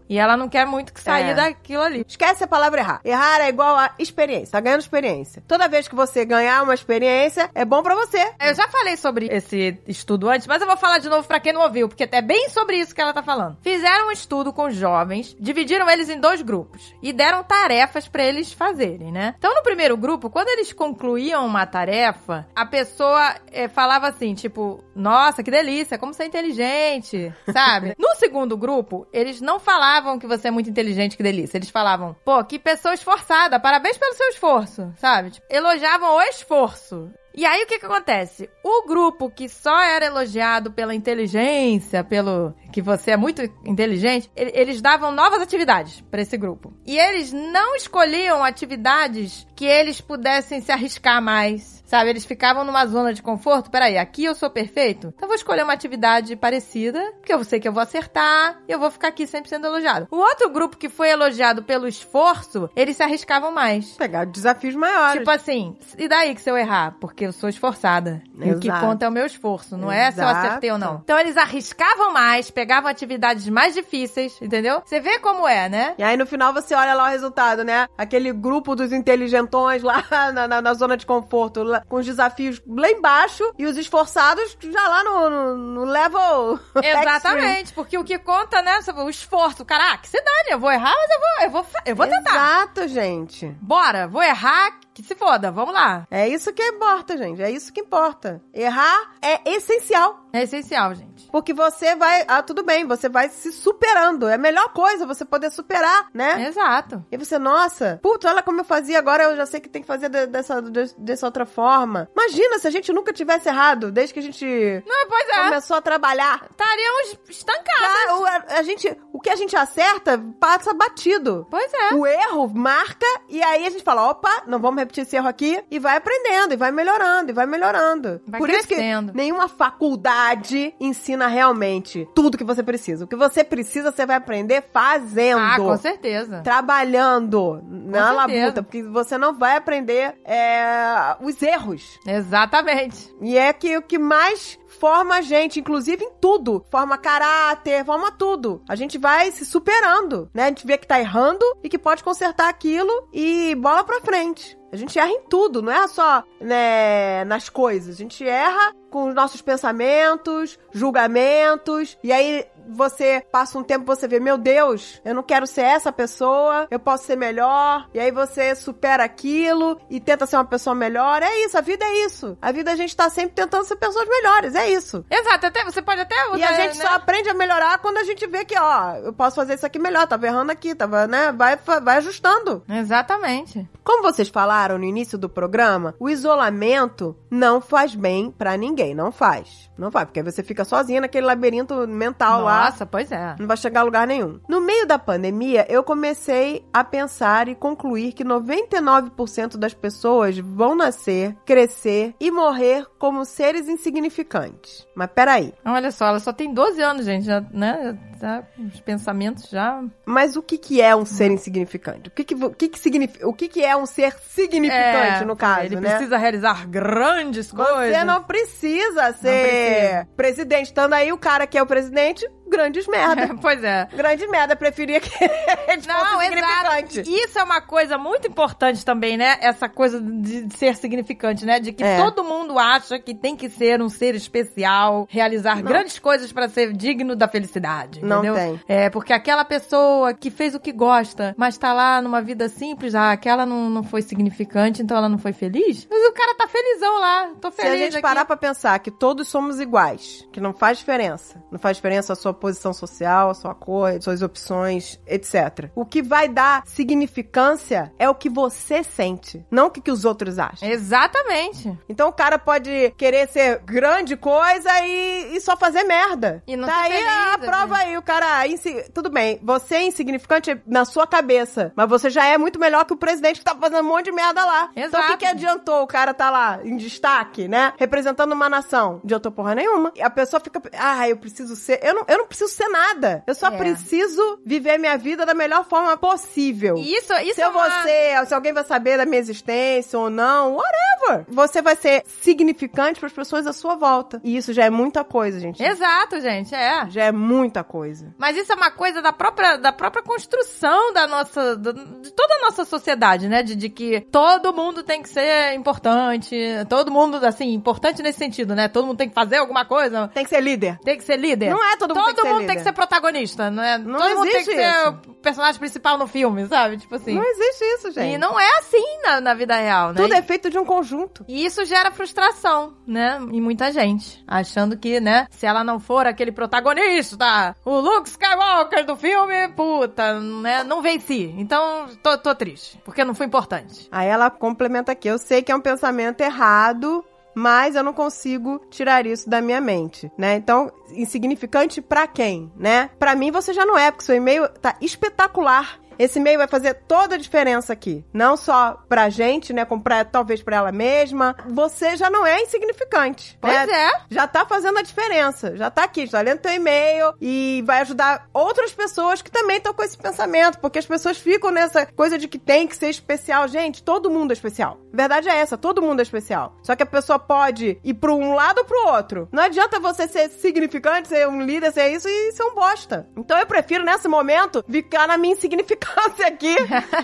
e ela não quer muito que sair É. daquilo ali. Esquece a palavra errar. Errar é igual a experiência. Tá ganhando experiência. Toda vez que você ganhar uma experiência, é bom pra você. Eu já falei sobre esse estudo antes, mas eu vou falar de novo pra quem não ouviu, porque é bem sobre isso que ela tá falando. Fizeram um estudo com jovens, dividiram eles em dois grupos e deram tarefas pra eles fazerem, né? Então, no primeiro grupo, quando eles concluíam uma tarefa, a pessoa eh, falava assim, tipo, nossa, que delícia, como você é inteligente, sabe? no segundo grupo, eles não falavam que você é muito inteligente, que delícia. Eles falavam, pô, que pessoa esforçada, parabéns pelo seu esforço, sabe? Tipo, elogiavam o esforço. E aí o que que acontece? O grupo que só era elogiado pela inteligência, pelo que você é muito inteligente, ele- eles davam novas atividades pra esse grupo. E eles não escolhiam atividades que eles pudessem se arriscar mais. Sabe, eles ficavam numa zona de conforto. Peraí, aqui eu sou perfeito? Então eu vou escolher uma atividade parecida, porque eu sei que eu vou acertar e eu vou ficar aqui sempre sendo elogiado. O outro grupo que foi elogiado pelo esforço, eles se arriscavam mais. Pegar desafios maiores. Tipo assim, e daí que se eu errar? Porque eu sou esforçada. E o que Exato. conta é o meu esforço, não é se eu Exato. acertei ou não. Então eles arriscavam mais, pegavam atividades mais difíceis, entendeu? Você vê como é, né? E aí no final você olha lá o resultado, né? Aquele grupo dos inteligentões lá na, na- na zona de conforto, com os desafios lá embaixo e os esforçados já lá no, no, no level. Exatamente, porque o que conta, né? O esforço. Caraca, se dane, eu vou errar, mas eu vou, eu vou, eu vou tentar. Exato, gente. Bora, vou errar, que se foda, vamos lá. É isso que importa, gente. É isso que importa. Errar é essencial. É essencial, gente. Porque você vai. Ah, tudo bem, você vai se superando. É a melhor coisa você poder superar, né? Exato. E você, nossa, puta, olha como eu fazia agora, eu já sei que tem que fazer de- dessa, de- dessa outra forma. Imagina se a gente nunca tivesse errado, desde que a gente Não, pois é. começou a trabalhar. Estaríamos estancados. Tá, a, a gente, o que a gente acerta passa batido. Pois é. O erro marca e aí a gente fala, opa, não vamos repetir esse erro aqui e vai aprendendo, e vai melhorando, e vai melhorando. Vai Por isso crescendo. que nenhuma faculdade ensina realmente tudo que você precisa. O que você precisa, você vai aprender fazendo. Ah, com certeza. Trabalhando na certeza. labuta, porque você não vai aprender é, os erros. Exatamente. E é que o que mais forma a gente, inclusive em tudo. Forma caráter, forma tudo. A gente vai se superando, né? A gente vê que tá errando e que pode consertar aquilo e bola pra frente. A gente erra em tudo, não é só né, nas coisas. A gente erra com os nossos pensamentos, julgamentos, e aí você passa um tempo você vê, meu Deus, eu não quero ser essa pessoa, eu posso ser melhor, e aí você supera aquilo e tenta ser uma pessoa melhor. É isso, a vida é isso. A vida a gente tá sempre tentando ser pessoas melhores, é isso. Exato, até, você pode até E a gente né? só aprende a melhorar quando a gente vê que, ó, eu posso fazer isso aqui melhor, tava errando aqui, tava, né? Vai, vai ajustando. Exatamente. Como vocês falaram no início do programa, o isolamento não faz bem pra ninguém, não faz. Não faz, porque aí você fica sozinha naquele labirinto mental lá. Nossa, pois é. Não vai chegar a lugar nenhum. No meio da pandemia, eu comecei a pensar e concluir que 99% das pessoas vão nascer, crescer e morrer como seres insignificantes. Mas peraí. Olha só, ela só tem 12 anos, gente, já, né? Tá, os pensamentos já. Mas o que, que é um ser insignificante? O que, que, o que, que significa? O que, que é um ser significante, É, no caso, Ele né? precisa realizar grandes coisas. Você não precisa ser precisa. presidente. Estando aí o cara que é o presidente, grandes merda. pois é. Grande merda, preferia que Não, exato. Significante. Isso é uma coisa muito importante também, né? Essa coisa de ser significante, né? De que É. todo mundo acha que tem que ser um ser especial, realizar grandes coisas pra ser digno da felicidade. Não entendeu? tem. É, porque aquela pessoa que fez o que gosta, mas tá lá numa vida simples, ah, aquela não, não foi significante, então ela não foi feliz. Mas o cara tá felizão lá. Tô Se feliz. a gente aqui. parar pra pensar que todos somos iguais, que não faz diferença. Não faz diferença a sua posição social, a sua cor, suas opções, etc. O que vai dar significância é o que você sente, não o que, que os outros acham. Exatamente. Então o cara pode querer ser grande coisa e, e só fazer merda. E não tá aí a feliz, prova aí, o cara. insi- Tudo bem, você é insignificante na sua cabeça, mas você já é muito melhor que o presidente que tá fazendo um monte de merda lá. Então o que, Exato. que adiantou o cara tá lá em destaque, né? Representando uma nação? Adiantou porra nenhuma. E a pessoa fica. Ah, eu preciso ser. Eu não, eu não preciso ser nada. Eu só É. preciso viver minha vida da melhor forma possível. E isso, isso Se é uma... ser, se alguém vai saber da minha existência ou não, whatever. Você vai ser significante para as pessoas à sua volta. E isso já é muita coisa, gente. Exato, gente, é. Já é muita coisa. Mas isso é uma coisa da própria, da própria construção da nossa. do- de toda a nossa sociedade, né? De, de que todo mundo tem que ser importante. Todo mundo, assim, importante nesse sentido, né? Todo mundo tem que fazer alguma coisa. Tem que ser líder. Tem que ser líder. Não é todo mundo tem que ser mundo líder. tem que ser protagonista, não é? Não todo mundo tem que ser o personagem principal no filme, sabe? Tipo assim. Não existe isso, gente. e não é assim na, na vida real, né? Tudo é feito de um conjunto. E isso gera frustração, né? Em muita gente. Achando que, né, se ela não for aquele protagonista, o Luke Skywalker do filme, puta, né, não venci. Então, tô, tô triste, porque não foi importante. Aí ela complementa aqui. Eu sei que é um pensamento errado, mas eu não consigo tirar isso da minha mente, né? Então, insignificante pra quem, né? Pra mim você já não é, porque seu e-mail tá espetacular. Esse e-mail vai fazer toda a diferença aqui. Não só pra gente, né? Como pra, talvez pra ela mesma. Você já não é insignificante. Pois né? é. Já tá fazendo a diferença. Já tá aqui, está lendo teu e-mail e vai ajudar outras pessoas que também estão com esse pensamento. Porque as pessoas ficam nessa coisa de que tem que ser especial. Gente, todo mundo é especial. A verdade é essa, todo mundo é especial. Só que a pessoa pode ir pra um lado ou pro outro. Não adianta você ser significante, ser um líder, ser isso e ser um bosta. Então eu prefiro, nesse momento, ficar na minha insignificância aqui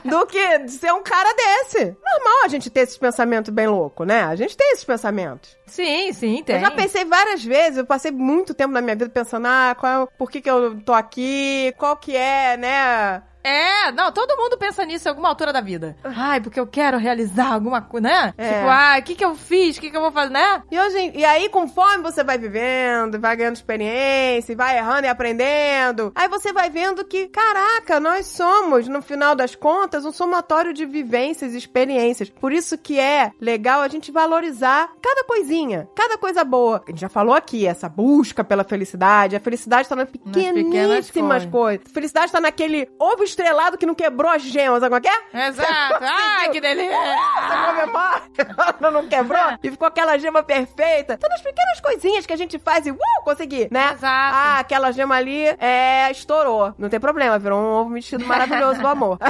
do que ser um cara desse. Normal a gente ter esses pensamentos bem loucos, né? A gente tem esses pensamentos. Sim, sim, tem. Eu já pensei várias vezes, eu passei muito tempo na minha vida pensando, ah, qual, é por que, que eu tô aqui, qual que é, né? É, não, todo mundo pensa nisso em alguma altura da vida. Ai, porque eu quero realizar alguma coisa, né? É. Tipo, ai, o que que eu fiz? O que que eu vou fazer, né? E, hoje, e aí, conforme você vai vivendo, vai ganhando experiência, vai errando e aprendendo, aí você vai vendo que, caraca, nós somos, no final das contas, um somatório de vivências e experiências. Por isso que é legal a gente valorizar cada coisinha, cada coisa boa. A gente já falou aqui, essa busca pela felicidade. A felicidade tá nas pequeníssimas pequenas coisas. A felicidade tá naquele ovo estrelado que não quebrou as gemas, sabe qual que é? Exato. ai, que delícia. Você comemora, não quebrou e ficou aquela gema perfeita. São as pequenas coisinhas que a gente faz e, uh, consegui, né? Exato. Ah, aquela gema ali, é, estourou. Não tem problema, virou um ovo mexido maravilhoso do amor.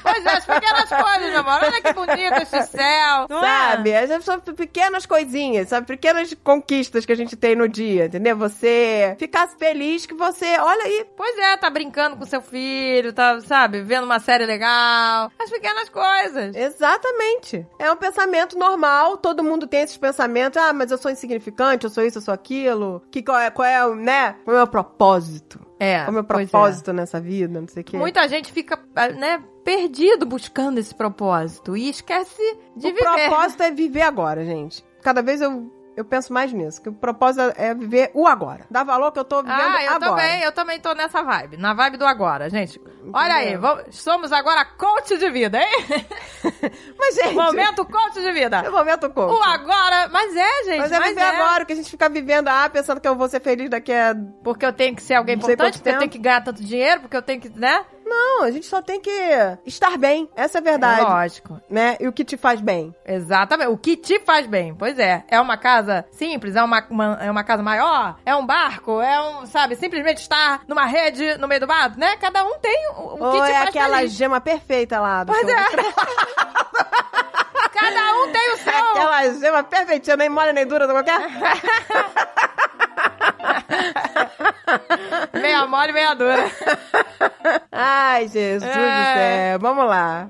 Pois é, as pequenas coisas, meu amor. Olha que bonito esse céu. Não é? Sabe? As- São pequenas coisinhas, sabe? Pequenas conquistas que a gente tem no dia, entendeu? Você ficar feliz que você, olha aí, Pois é, tá brincando com seu filho, tá, sabe, vendo uma série legal. As pequenas coisas. Exatamente. É um pensamento normal, todo mundo tem esses pensamentos. Ah, mas eu sou insignificante, eu sou isso, eu sou aquilo. Que, qual, é, qual é o, né? Qual é o meu propósito? É. Qual é o meu é. propósito nessa vida? Não sei o quê. Muita gente fica, ah, né, perdido buscando esse propósito e esquece de o viver. propósito é viver agora, gente. Cada vez eu, eu penso mais nisso. Que o propósito é viver o agora. Dá valor que eu tô vivendo Ah, eu agora. também, eu também tô nessa vibe, na vibe do agora, gente. Olha aí, vamos- somos agora coach de vida, hein? Mas, gente... Momento coach de É vida. o momento coach. O agora, mas é, gente, Mas é viver agora, que a gente fica vivendo, ah, pensando que eu vou ser feliz daqui a... Porque eu tenho que ser alguém importante, porque eu tempo. tenho que ganhar tanto dinheiro, porque eu tenho que, né? Não, a gente só tem que estar bem. Essa é a verdade. Lógico. Né? E o que te faz bem. Exatamente. O que te faz bem. Pois é. É uma casa simples? É uma, uma- é uma casa maior? É um barco? É um, sabe, simplesmente estar numa rede no meio do mato, né? Cada um tem o, o que Ou te é faz aquela feliz. gema perfeita lá. Do Pois é. Cada um tem o seu. Aquela gema perfeitinha, nem mole nem dura, não qualquer. Meia mole, meia dura. Ai, Jesus do É. céu. Vamos lá.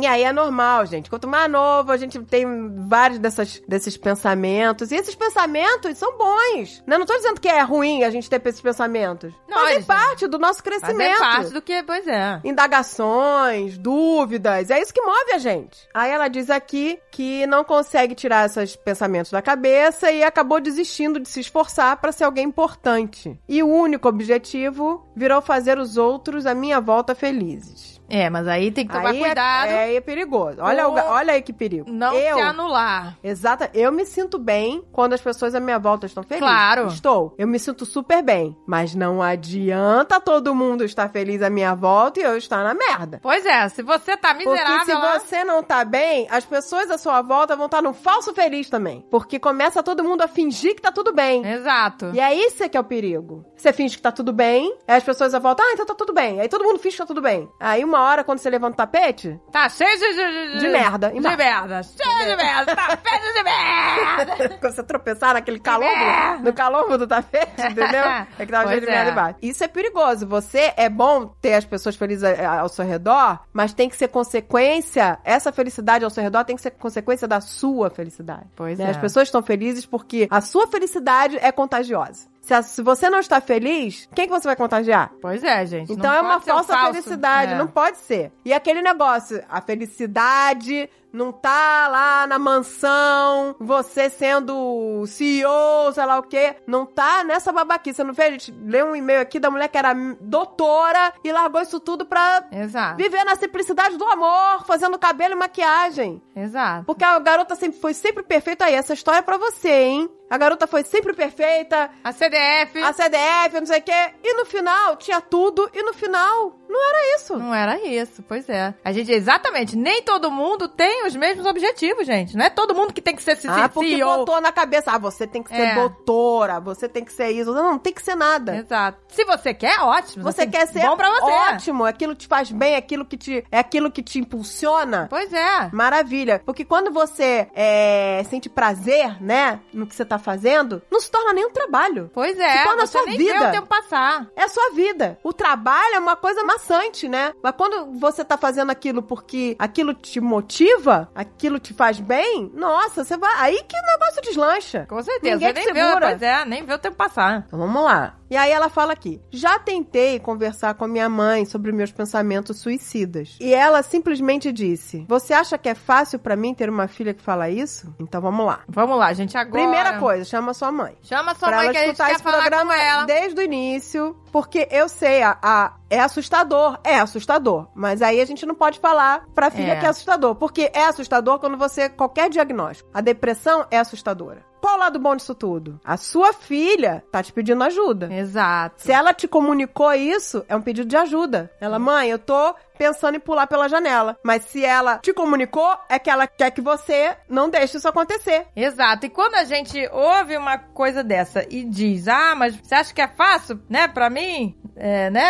e aí é normal, gente. Quanto mais novo, a gente tem vários dessas, desses pensamentos. E esses pensamentos são bons. Né? Não tô dizendo que é ruim a gente ter esses pensamentos. Não, Fazem parte do nosso crescimento. é parte do que, pois é. indagações, dúvidas, é isso que move a gente. Aí ela diz aqui que não consegue tirar esses pensamentos da cabeça e acabou desistindo de se esforçar para ser alguém importante. E o único objetivo virou fazer os outros à minha volta felizes. É, mas aí tem que tomar aí cuidado. É, aí é perigoso. Olha, o olha aí que perigo. Não eu, se anular. Exata, eu me sinto bem quando as pessoas à minha volta estão felizes. Claro. Estou. Eu me sinto super bem. Mas não adianta todo mundo estar feliz à minha volta e eu estar na merda. Pois é, se você tá miserável Porque se lá- você não tá bem, as pessoas à sua volta vão estar no falso feliz também. Porque começa todo mundo a fingir que tá tudo bem. Exato. E é isso que é o perigo. Você finge que tá tudo bem, aí as pessoas à volta, ah, então tá tudo bem. Aí todo mundo finge que tá tudo bem. Aí uma hora, quando você levanta o tapete, Tá cheio de... De, De merda, De merda. Cheio de merda. Feio de merda. quando você tropeçar naquele calombo, merda. no calombo do tapete, entendeu? É que tava cheio de merda é. embaixo. Isso é perigoso. Você é bom ter as pessoas felizes a- ao seu redor, mas tem que ser consequência, essa felicidade ao seu redor tem que ser consequência da sua felicidade. Pois né? é. As pessoas estão felizes porque a sua felicidade é contagiosa. Se, a- se você não está feliz, quem que você vai contagiar? Pois é, gente. Então é uma um falsa falso. felicidade, É. não pode ser. E aquele negócio, a felicidade não tá lá na mansão, você sendo CEO, sei lá o quê, não tá nessa babaquice. Você não vê? A gente leu um e-mail aqui da mulher que era doutora e largou isso tudo pra Exato. viver na simplicidade do amor, fazendo cabelo e maquiagem. Exato. Porque a garota sempre foi sempre perfeita. Aí, essa história é pra você, hein? A garota foi sempre perfeita, A CDF a CDF, não sei o quê. E no final, tinha tudo. E no final, não era isso. não era isso, pois é. A gente, exatamente, nem todo mundo tem os mesmos objetivos, gente. Não é todo mundo que tem que ser C- Ah, porque CEO. botou na cabeça. Ah, você tem que ser É. doutora, você tem que ser isso. Não, não tem que ser nada. Exato. Se você quer, ótimo. Você Assim, quer ser bom pra você. ótimo, aquilo te faz bem, aquilo que te, é aquilo que te impulsiona. Pois é. Maravilha. Porque quando você é, sente prazer, né, no que você tá fazendo, não se torna nenhum trabalho. Pois é. Se torna a você sua nem vida. vê o tempo passar. É a sua vida. O trabalho é uma coisa maçante, né? Mas quando você tá fazendo aquilo porque aquilo te motiva, aquilo te faz bem, nossa, você vai. Aí que o negócio deslancha. Com certeza. Ninguém nem vê, segura. pois é, nem vê o tempo passar. Então vamos lá. E aí ela fala aqui: já tentei conversar com a minha mãe sobre meus pensamentos suicidas. E ela simplesmente disse: Você acha que é fácil pra mim ter uma filha que fala isso? Então vamos lá. Vamos lá, gente, agora. Primeira coisa, chama sua mãe. Chama sua pra mãe ela que a gente esse programa desde o início, porque eu sei, a, a- é assustador, é assustador. Mas aí a gente não pode falar pra filha É. que é assustador, porque é assustador quando você qualquer diagnóstico. A depressão é assustadora. Qual o lado bom disso tudo? A sua filha tá te pedindo ajuda. Exato. Se ela te comunicou isso, é um pedido de ajuda. Ela, mãe, eu tô pensando em pular pela janela. Mas se ela te comunicou, é que ela quer que você não deixe isso acontecer. Exato. E quando a gente ouve uma coisa dessa e diz, ah, mas você acha que é fácil, né, pra mim? É, né?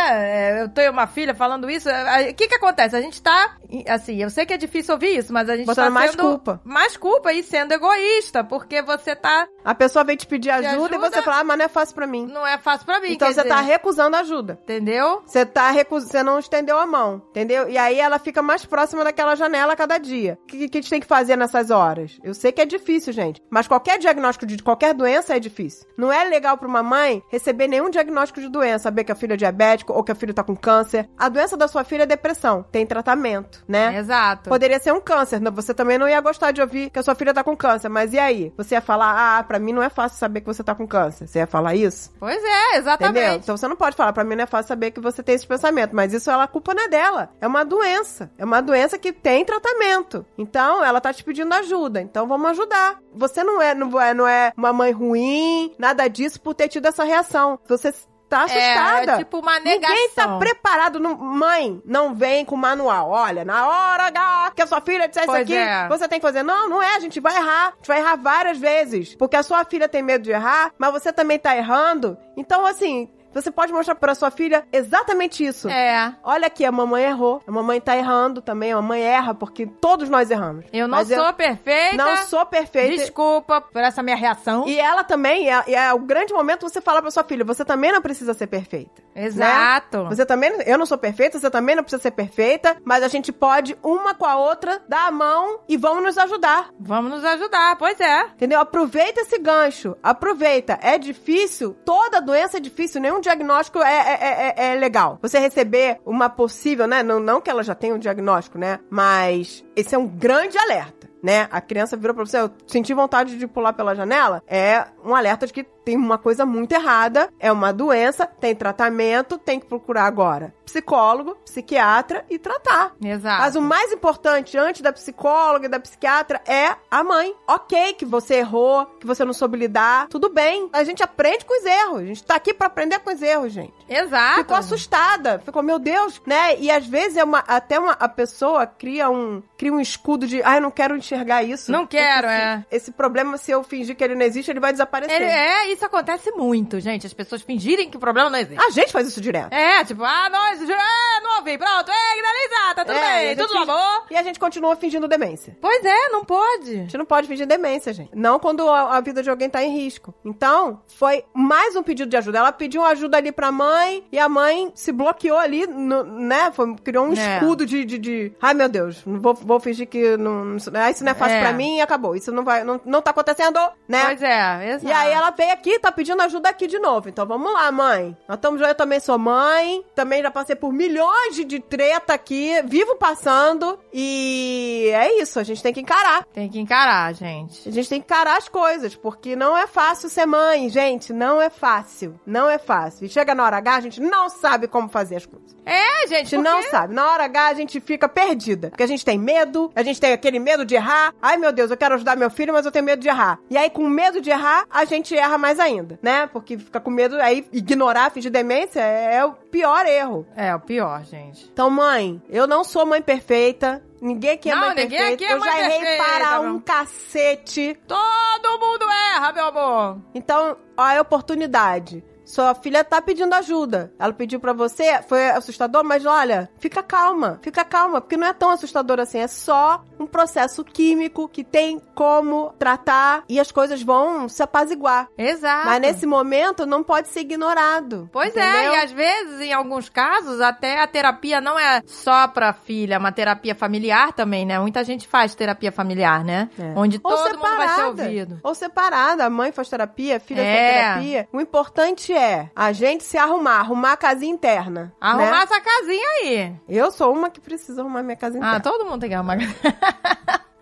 é, eu tenho uma filha falando isso. é, O que que acontece? A gente tá, assim, eu sei que é difícil ouvir isso, mas a gente Botando tá mais culpa. mais culpa e sendo egoísta, porque você tá, A pessoa vem te pedir ajuda, ajuda? e você fala, ah, mas não é fácil pra mim. não é fácil pra mim. Então você dizer, tá recusando ajuda. Entendeu? Você tá recu... você não estendeu a mão, entendeu? E aí ela fica mais próxima daquela janela a cada dia. O que, que a gente tem que fazer nessas horas? Eu sei que é difícil, gente, mas qualquer diagnóstico de qualquer doença é difícil. Não é legal pra uma mãe receber nenhum diagnóstico de doença, saber que a filha é diabético ou que a filha tá com câncer. A doença da sua filha é depressão, tem tratamento, né? Exato. Poderia ser um câncer. Você também não ia gostar de ouvir que a sua filha tá com câncer. Mas e aí? Você ia falar, ah, pra mim não é fácil saber que você tá com câncer. Você ia falar isso? Pois é, exatamente. Entendeu? Então você não pode falar, pra mim não é fácil saber que você tem esse pensamento, mas isso ela, a culpa não é dela. É uma doença. É uma doença que tem tratamento. Então ela tá te pedindo ajuda. Então vamos ajudar. Você não é, não é, não é uma mãe ruim, nada disso por ter tido essa reação. Você tá assustada. É, é tipo uma negação. Ninguém tá preparado. No... Mãe, não vem com manual. Olha, na hora H que a sua filha disser isso Pois aqui, é. você tem que fazer. Não, não é. A gente vai errar. A gente vai errar várias vezes. Porque a sua filha tem medo de errar, mas você também tá errando. Então, assim, você pode mostrar pra sua filha exatamente isso. É. Olha aqui, a mamãe errou. A mamãe tá errando também. A mamãe erra, porque todos nós erramos. Eu não Mas sou perfeita. Não sou perfeita. Desculpa por essa minha reação. E ela também, é, é o grande momento você falar pra sua filha, você também não precisa ser perfeita. Exato. Você também, eu não sou perfeita, você também não precisa ser perfeita, mas a gente pode, uma com a outra, dar a mão e vamos nos ajudar. Vamos nos ajudar, pois é. Entendeu? Aproveita esse gancho. Aproveita. É difícil, toda doença é difícil, nenhum diagnóstico é, é, é- é- é legal. Você receber uma possível, né? Não, não que ela já tenha um diagnóstico, né? Mas esse é um grande alerta. Né? A criança virou pra você, eu senti vontade de pular pela janela. É um alerta de que tem uma coisa muito errada, é uma doença, tem tratamento, tem que procurar agora psicólogo, psiquiatra e tratar. Exato. Mas o mais importante antes da psicóloga e da psiquiatra é a mãe. Ok, que você errou, que você não soube lidar, tudo bem. A gente aprende com os erros. A gente tá aqui pra aprender com os erros, gente. Exato. Ficou assustada, ficou, meu Deus, né? E às vezes é uma, até uma, a pessoa cria um, cria um escudo de, ai, eu não quero enxergar isso. Não quero, Porque é. Esse problema, se eu fingir que ele não existe, ele vai desaparecer. Ele- é, isso acontece muito, gente. As pessoas fingirem que o problema não existe. A gente faz isso direto. É, tipo, ah, nós, é, não ouvi, pronto, é, finalizar, tá tudo É, a bem, tudo finge- amor. E a gente continua fingindo demência. Pois é, não A pode. gente não pode fingir demência, gente. Não quando a, a vida de alguém tá em risco. Então, foi mais um pedido de ajuda. Ela pediu ajuda ali pra mãe e a mãe se bloqueou ali, no- né? Foi, criou um É. escudo de, de, de- Ai, meu Deus, vou, vou fingir que não, isso não é fácil É. pra mim e acabou. Isso não vai, não, não tá acontecendo, né? Pois é, exato. E aí ela veio aqui, tá pedindo ajuda aqui de novo. Então vamos lá, mãe. Nós estamos, eu também sou mãe, também já passei por milhões de, de treta aqui, vivo passando. E é isso, a gente tem que encarar. Tem que encarar, gente. A gente tem que encarar as coisas, porque não é fácil ser mãe, gente. Não é fácil. Não é fácil. E chega na hora H, a gente não sabe como fazer as coisas. É, A gente, gente não sabe. Na hora H, a gente fica perdida. Porque a gente tem medo, a gente tem aquele medo de errar. Ai, meu Deus, eu quero ajudar meu filho, mas eu tenho medo de errar. E aí, com medo de errar, a gente erra mais ainda, né? Porque fica com medo, aí ignorar, fingir demência é, é o pior erro. É, o pior, gente. Então, mãe, eu não sou mãe perfeita. Ninguém aqui é Não, mãe ninguém perfeita. aqui é eu já errei perfeita, para um cacete. Todo mundo erra, meu amor. Então, ó, a oportunidade. Sua filha tá pedindo ajuda. Ela pediu pra você, foi assustador, mas olha, fica calma, fica calma, porque não é tão assustador assim. É só um processo químico que tem como tratar e as coisas vão se apaziguar. Exato. Mas nesse momento não pode ser ignorado. Pois é, entendeu? e às vezes, em alguns casos, até a terapia não é só pra filha, é uma terapia familiar também, né? Muita gente faz terapia familiar, né? É. Onde Ou todo mundo vai ser separada. ouvido. Ou separada. A mãe faz terapia, a filha É. faz terapia. O importante é a gente se arrumar, arrumar a casinha interna. Arrumar né? essa casinha aí. Eu sou uma que precisa arrumar minha casa Ah, interna. todo mundo tem que arrumar.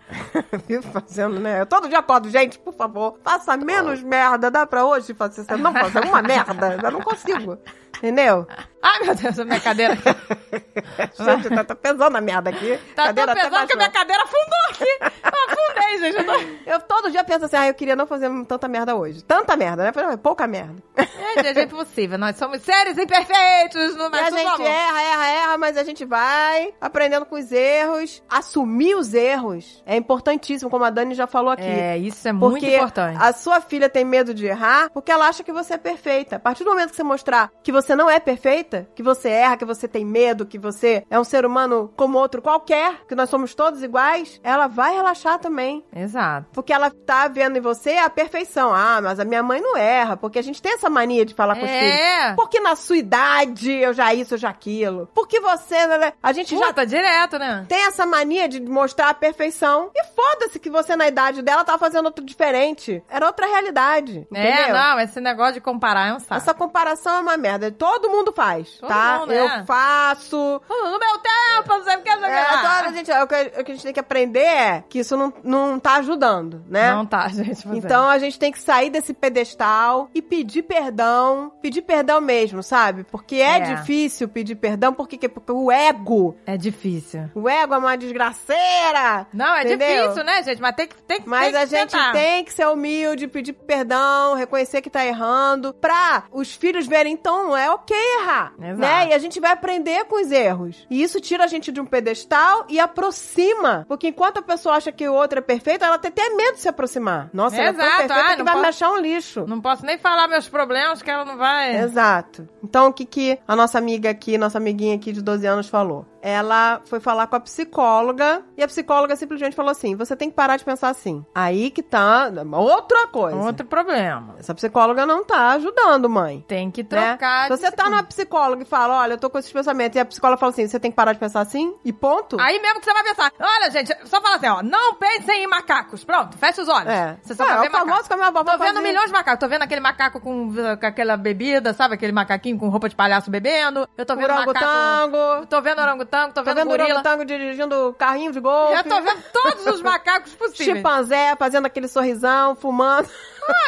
Fazendo, né? Eu todo dia acordo, gente, por favor, faça menos merda. Dá pra hoje fazer isso? Não fazer uma merda. Eu não consigo. Entendeu? Ai, meu Deus, a minha cadeira. Gente, tá, tá pesando a merda aqui. Tá tão Cadeira até pesado que a minha cadeira afundou aqui. Afundei, gente. Eu tô... Eu todo dia penso assim, ah, eu queria não fazer tanta merda hoje. Tanta merda, né? Falei, Pouca merda. É, gente, é impossível. Nós somos seres imperfeitos. Não E mas a gente favor. erra, erra, erra, mas a gente vai aprendendo com os erros. Assumir os erros é importantíssimo, como a Dani já falou aqui. É, isso é muito Porque importante. a sua filha tem medo de errar porque ela acha que você é perfeita. A partir do momento que você mostrar que você não é perfeita, que você erra, que você tem medo, que você é um ser humano como outro qualquer, que nós somos todos iguais, ela vai relaxar também. Exato. Porque ela tá vendo em você a perfeição. Ah, mas a minha mãe não erra. Porque a gente tem essa mania de falar com os filhos. É. Porque na sua idade eu já isso, eu já aquilo. Porque você, né, a gente já Puta, direto, né? tem essa mania de mostrar a perfeição. E foda-se que você, na idade dela, tava fazendo outro diferente. Era outra realidade. É, entendeu? não, esse negócio de comparar é um saco. Essa comparação é uma merda. Todo mundo faz, Todo tá? mundo, eu é. faço. No meu tempo, não sei o que, não sei o que É, lá. toda a gente, o, que, o que a gente tem que aprender é que isso não, não tá ajudando, né? Não tá, gente. pois é. Então a gente tem que sair desse pedestal e pedir perdão. Pedir perdão mesmo, sabe? Porque é, É. difícil pedir perdão, porque, porque o ego. É difícil. O ego é uma desgraceira. Não, é entendeu? Difícil, né, gente? Mas tem que, tem, que- Mas tem a que gente tentar. tem que ser humilde, pedir perdão, reconhecer que tá errando, pra os filhos verem, então, é ok errar, Exato. né? E a gente vai aprender com os erros. E isso tira a gente de um pedestal e aproxima. Porque enquanto a pessoa acha que o outro é perfeito, ela tem até medo de se aproximar. Nossa, ela é tão Exato, perfeita ah, que não vai me pode- achar um lixo. Não posso nem falar meus problemas que ela não vai. Exato. Então, o que, que a nossa amiga aqui, nossa amiguinha aqui de 12 anos falou? Ela foi falar com a psicóloga e a psicóloga simplesmente falou assim: você tem que parar de pensar assim. Aí que tá outra coisa. Outro problema. Essa psicóloga não tá ajudando, mãe. Tem que Né? trocar. Se você tá numa psicóloga e fala, olha, eu tô com esses pensamentos, e a psicóloga fala assim, você tem que parar de pensar assim, e ponto. Aí mesmo que você vai pensar. Olha, gente, só fala assim, ó. Não pensem em macacos. Pronto, fecha os olhos. É. Você só É, vai é ver famoso que a minha avó Tô vendo fazia. milhões de macacos. Tô vendo aquele macaco com, com aquela bebida, sabe? Aquele macaquinho com roupa de palhaço bebendo. Eu tô vendo macaco... Orangotango. Tô vendo orangotango, tô Tô vendo, vendo gorila. orangotango dirigindo carrinho de golfe. Eu tô vendo todos os macacos possíveis. Chimpanzé fazendo aquele sorrisão, fumando.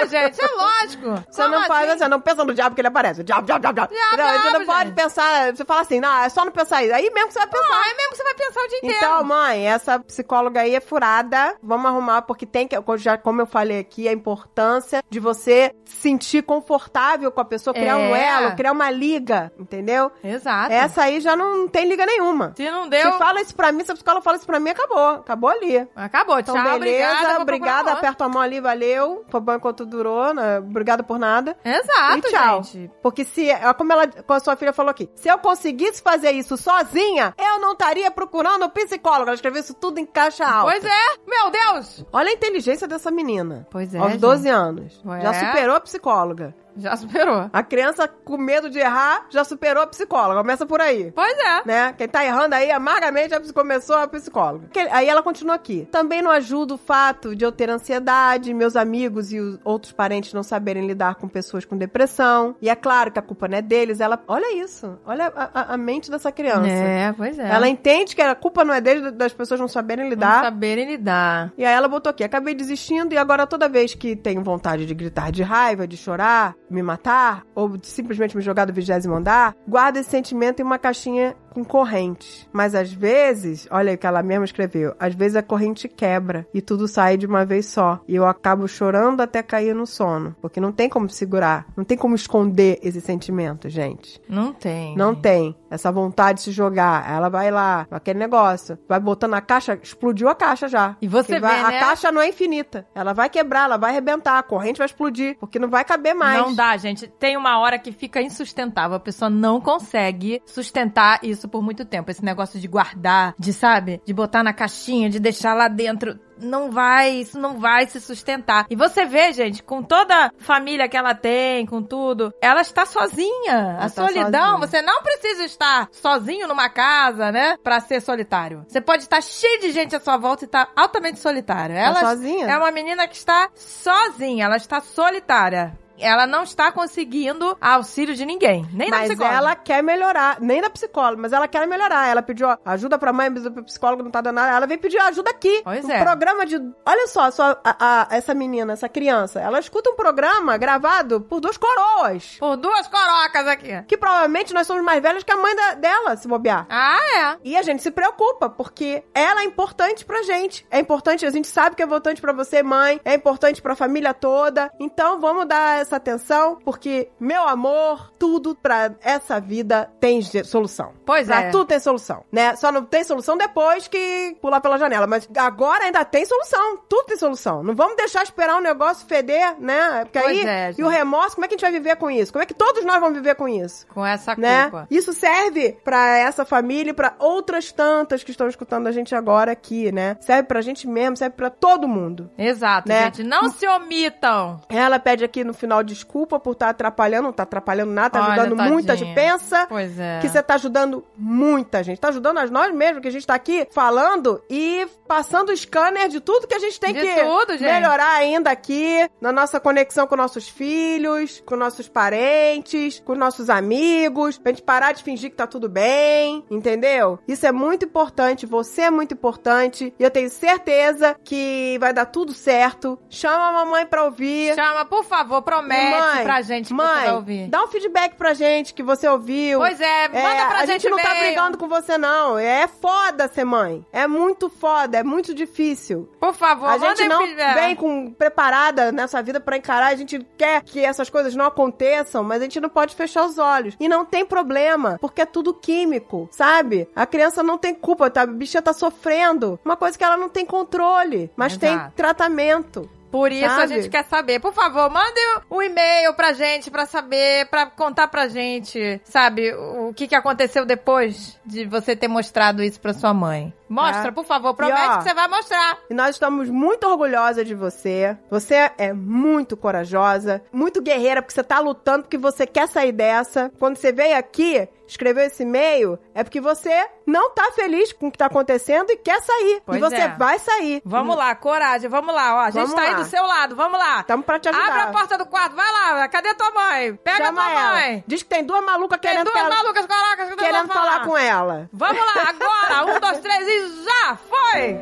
Ah, gente, é lógico. Você Como não pode, assim? você não pensa no diabo que ele aparece. Diabo, diabo, diabo, diabo. Diabo, não, você não pode gente. pensar, você fala assim, não, é só não pensar isso. Aí mesmo que você vai pensar. Ah, é mesmo que você vai pensar o dia inteiro. Então, mãe, essa psicóloga aí é furada. Vamos arrumar, porque tem que, já como eu falei aqui, a importância de você se sentir confortável com a pessoa, criar um É. elo, criar uma liga, entendeu? Exato. Essa aí já não tem liga nenhuma. Se não deu, Se fala isso pra mim, se a psicóloga fala isso pra mim, acabou. Acabou ali. acabou. Então, Tchau, beleza, obrigada. obrigada, aperta a mão ali, valeu. Foi bom enquanto durou, né? Obrigada por nada. Exato, e tchau. gente. Porque se, ó, como ela, como a sua filha falou aqui, se eu conseguisse fazer isso sozinha, eu não estaria procurando psicólogo. Ela escreveu isso tudo em caixa alta. Pois é, meu Deus. Olha a inteligência dessa menina. Pois é, Aos gente. 12 anos. Ué. Já superou a psicóloga. Já superou. A criança com medo de errar já superou a psicóloga. Começa por aí. Pois é. Né? Quem tá errando aí amargamente já começou a psicóloga. Que- Aí ela continua aqui. Também não ajuda o fato de eu ter ansiedade, meus amigos e os outros parentes não saberem lidar com pessoas com depressão. E é claro que a culpa não é deles. Ela, olha isso. Olha a, a- a mente dessa criança. É, pois é. Ela entende que a culpa não é deles, das pessoas não saberem não lidar. saberem lidar. E aí ela botou aqui, acabei desistindo e agora toda vez que tenho vontade de gritar de raiva, de chorar, me matar, ou simplesmente me jogar do vigésimo andar, guardo esse sentimento em uma caixinha com corrente. Mas às vezes, olha o que ela mesma escreveu, às vezes a corrente quebra e tudo sai de uma vez só. E eu acabo chorando até cair no sono. Porque não tem como segurar, não tem como esconder esse sentimento, gente. Não tem. Não tem essa vontade de se jogar. Ela vai lá, aquele negócio, vai botando a caixa, explodiu a caixa já. E você vai- vê, A né? caixa não é infinita. Ela vai quebrar, ela vai arrebentar, a corrente vai explodir, porque não vai caber mais. Não dá, gente. Tem uma hora que fica insustentável. A pessoa não consegue sustentar isso por muito tempo. Esse negócio de guardar, de, sabe? De botar na caixinha, de deixar lá dentro. Não vai, isso não vai se sustentar. E você vê, gente, com toda a família que ela tem, com tudo, ela está sozinha. a tá solidão, sozinha. você não precisa estar sozinho numa casa, né? Pra ser solitário. Você pode estar cheio de gente à sua volta e estar altamente solitário. Ela sozinha? é uma menina que está sozinha, ela está solitária. Ela não está conseguindo auxílio de ninguém, nem da Mas psicóloga. ela quer melhorar, nem da psicóloga, mas ela quer melhorar. Ela pediu ajuda pra mãe, mas o psicólogo não tá dando nada. Ela veio pedir ajuda aqui. Pois um é. programa de. Olha só, só a- a- essa menina, essa criança, ela escuta um programa gravado por duas coroas. Por duas corocas aqui. Que provavelmente nós somos mais velhos que a mãe da- dela, se bobear. Ah, é. E a gente se preocupa, porque ela é importante pra gente. É importante, a gente sabe que é importante pra você, mãe. É importante pra família toda. Então vamos dar essa atenção, porque, meu amor, tudo pra essa vida tem solução. Pois Pra é. tudo tem solução, né? Só não tem solução depois que pular pela janela. Mas agora ainda tem solução. Tudo tem solução. Não vamos deixar esperar um negócio feder, né? Porque Pois aí, é, e o remorso, como é que a gente vai viver com isso? Como é que todos nós vamos viver com isso? Com essa né? culpa. Isso serve pra essa família e pra outras tantas que estão escutando a gente agora aqui, né? Serve pra gente mesmo, serve pra todo mundo. Exato, Né? gente. Não se omitam. Ela pede aqui no final desculpa por estar atrapalhando, não tá atrapalhando nada, tá Olha, ajudando muita gente. tadinha. Pensa Pois é. que você tá ajudando muita gente. Tá ajudando a nós mesmos, que a gente tá aqui falando e passando o scanner de tudo que a gente tem De que tudo, gente. melhorar ainda aqui na nossa conexão com nossos filhos, com nossos parentes, com nossos amigos, pra gente parar de fingir que tá tudo bem, entendeu? Isso é muito importante, você é muito importante e eu tenho certeza que vai dar tudo certo. Chama a mamãe pra ouvir. Chama, por favor, promete Mãe, pra gente que mãe, você vai ouvir. dá um feedback pra gente que você ouviu. Pois é, manda É, pra a gente gente não tá brigando com você, não. É foda ser mãe. É muito foda, é muito difícil. Por favor, a gente não feedback. vem com, preparada nessa vida pra encarar. A gente quer que essas coisas não aconteçam, mas a gente não pode fechar os olhos. E não tem problema, porque é tudo químico, sabe? A criança não tem culpa, tá? A bichinha tá sofrendo. Uma coisa que ela não tem controle, mas tem Exato. tratamento. Por isso a Sabe? gente quer saber. Por favor, mande um e-mail pra gente pra saber, pra contar pra gente, sabe, o que, que aconteceu depois de você ter mostrado isso pra sua mãe. Mostra, É. por favor, promete ó, que você vai mostrar. E nós estamos muito orgulhosas de você. Você é muito corajosa, muito guerreira, porque você tá lutando, porque você quer sair dessa. Quando você veio aqui, escreveu esse e-mail, é porque você não tá feliz com o que tá acontecendo e quer sair. Pois e você é. vai sair. Vamos lá, coragem, vamos lá, ó. A gente Vamos tá aí lá. do seu lado, vamos lá. Tamo pra te ajudar. Abre a porta do quarto, vai lá, cadê tua mãe? Pega Chama tua ela. mãe. Diz que tem duas malucas Tem querendo, duas malucas que querendo vão falar com ela. Vamos lá, agora! Um, dois, três e já! Foi!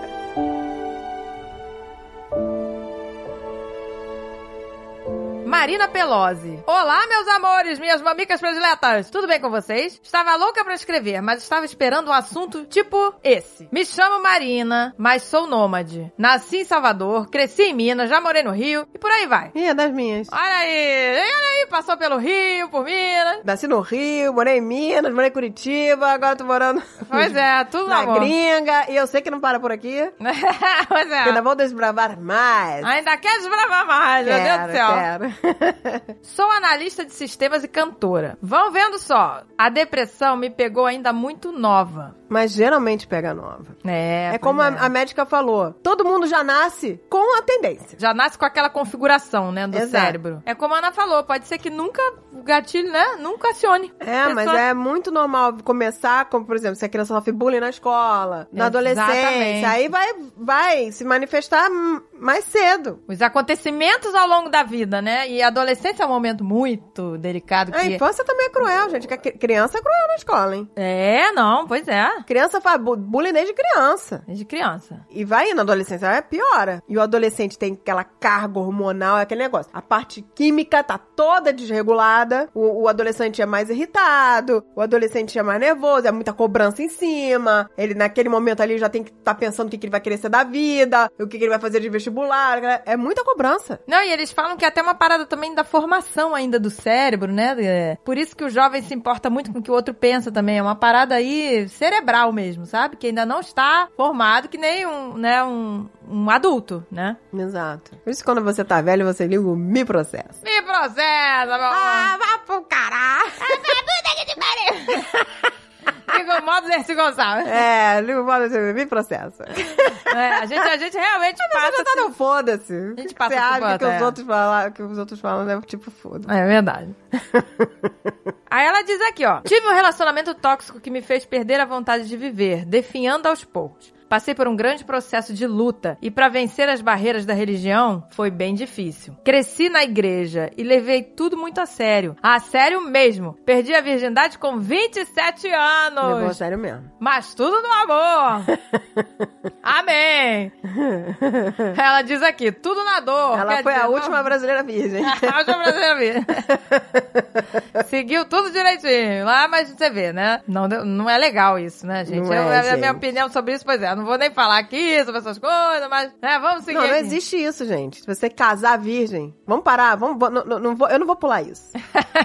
Marina Pelosi. Olá, meus amores, minhas mamicas prediletas. Tudo bem com vocês? Estava louca pra escrever, mas estava esperando um assunto tipo esse. Me chamo Marina, mas sou nômade. Nasci em Salvador, cresci em Minas, já morei no Rio e por aí vai. Ih, é das minhas. Olha aí, olha aí, passou pelo Rio, por Minas. Nasci no Rio, morei em Minas, morei em Curitiba, agora tô morando Pois é, tudo na amor. gringa. E eu sei que não para por aqui. pois é. Ainda vou desbravar mais. Ainda quer desbravar mais, meu Deus do céu. quero. Sou analista de sistemas e cantora. Vão vendo só. A depressão me pegou ainda muito nova. Mas geralmente pega nova. É, É, como a, é. a médica falou: todo mundo já nasce com a tendência. Já nasce com aquela configuração, né, do Exato. cérebro. É como a Ana falou, pode ser que nunca o gatilho, né, nunca acione. É, A mas é muito normal começar, como por exemplo, se a criança sofre bullying na escola, na Exatamente. adolescência, aí vai, vai se manifestar mais cedo. Os acontecimentos ao longo da vida, né? E a adolescência é um momento muito delicado. A Que... infância também é cruel, gente. que a cri- criança é cruel na escola, hein? É, não, pois é. Criança faz bu- bullying desde criança. Desde criança. E vai indo, na adolescência é piora. E o adolescente tem aquela carga hormonal, é aquele negócio. A parte química tá toda desregulada. O, o adolescente é mais irritado. O adolescente é mais nervoso. É muita cobrança em cima. Ele, naquele momento ali, já tem que estar pensando o que, que ele vai querer ser da vida. O que, que ele vai fazer de vestibular. É muita cobrança. Não, e eles falam que é até uma parada também da formação ainda do cérebro, né? É, Por isso que o jovem se importa muito com o que o outro pensa também. É uma parada aí cerebral mesmo, sabe? Que ainda não está formado que nem um, né, um, um adulto, né? Exato. Por isso, quando você tá velho, você liga o me processo. Me processa, meu Ah, vá pro caralho! Fica o modo Zerci Gonçalves. É, liga o modo, me processa. É, a, gente, a gente realmente Você passa... já tá no foda-se. gente passa Você acha que os é. outros falam, que os outros falam, né? Tipo, foda. É verdade. Aí ela diz aqui, ó. Tive um relacionamento tóxico que me fez perder a vontade de viver, definhando aos poucos. Passei por um grande processo de luta e para vencer as barreiras da religião foi bem difícil. Cresci na igreja e levei tudo muito a sério. A sério mesmo. Perdi a virgindade com 27 anos. Levou a sério mesmo. Mas tudo no amor. Amém. Ela diz aqui, tudo na dor. Ela foi a dizer, última brasileira virgem. a última brasileira virgem. Seguiu tudo direitinho. Lá, mas você vê, né? Não, não é legal isso, né, gente? Não é, Eu- a minha gente. opinião sobre isso, pois é, eu não vou nem falar aqui sobre essas coisas, mas, né, vamos seguir Não, não existe isso, gente. Se você casar virgem, vamos parar, vamos, não, não, não vou, eu não vou pular isso.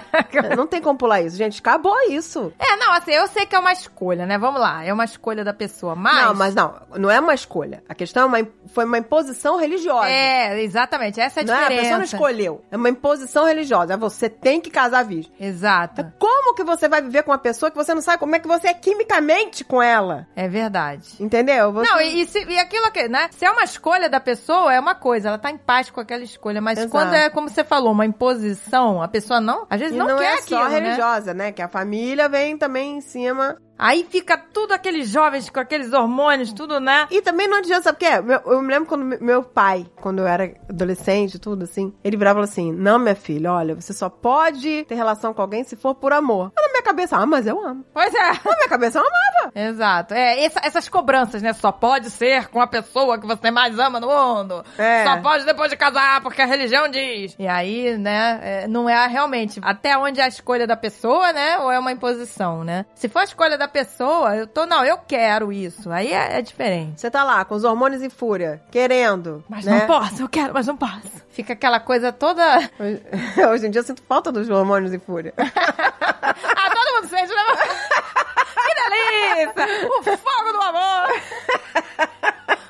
não tem como pular isso, gente. Acabou isso. É, não, assim, eu sei que é uma escolha, né? Vamos lá, é uma escolha da pessoa, mas... Não, mas não, não é uma escolha. A questão é uma, foi uma imposição religiosa. É, exatamente, essa é a não é? A diferença. pessoa não escolheu. É uma imposição religiosa. É você tem que casar virgem. Exato, Como que você vai viver com uma pessoa que você não sabe como é que você é quimicamente com ela? é verdade. Entendeu? Não, e, e, se- e aquilo que, né? Se é uma escolha da pessoa, é uma coisa, ela tá em paz com aquela escolha. Mas Exato. quando é, como você falou, uma imposição, a pessoa não, às vezes E não, não, quer é aquilo, só né? religiosa, né? Que a família vem também em cima. Aí fica tudo aqueles jovens com aqueles hormônios, tudo, né? E também não adianta, sabe o que é? Eu me lembro quando me- meu pai, quando eu era adolescente, tudo assim, ele virava e falou assim: Não, minha filha, olha, você só pode ter relação com alguém se for por amor. Mas na minha cabeça, ah, mas eu amo. Pois é. Na minha cabeça eu amava. Exato. É, essa- essas cobranças, né? Só pode ser com a pessoa que você mais ama no mundo. É. Só pode depois de casar, porque a religião diz. E aí, né, é, não é realmente até onde é a escolha da pessoa, né? Ou é uma imposição, né? Se for a escolha da pessoa, eu tô, não, eu quero isso. Aí é, é diferente. Você tá lá, com os hormônios em fúria, querendo. Mas né? não posso, eu quero, mas não posso. Fica aquela coisa toda. Hoje, hoje em dia eu sinto falta dos hormônios em fúria. ah, todo mundo sente, né? que delícia! O fogo do amor!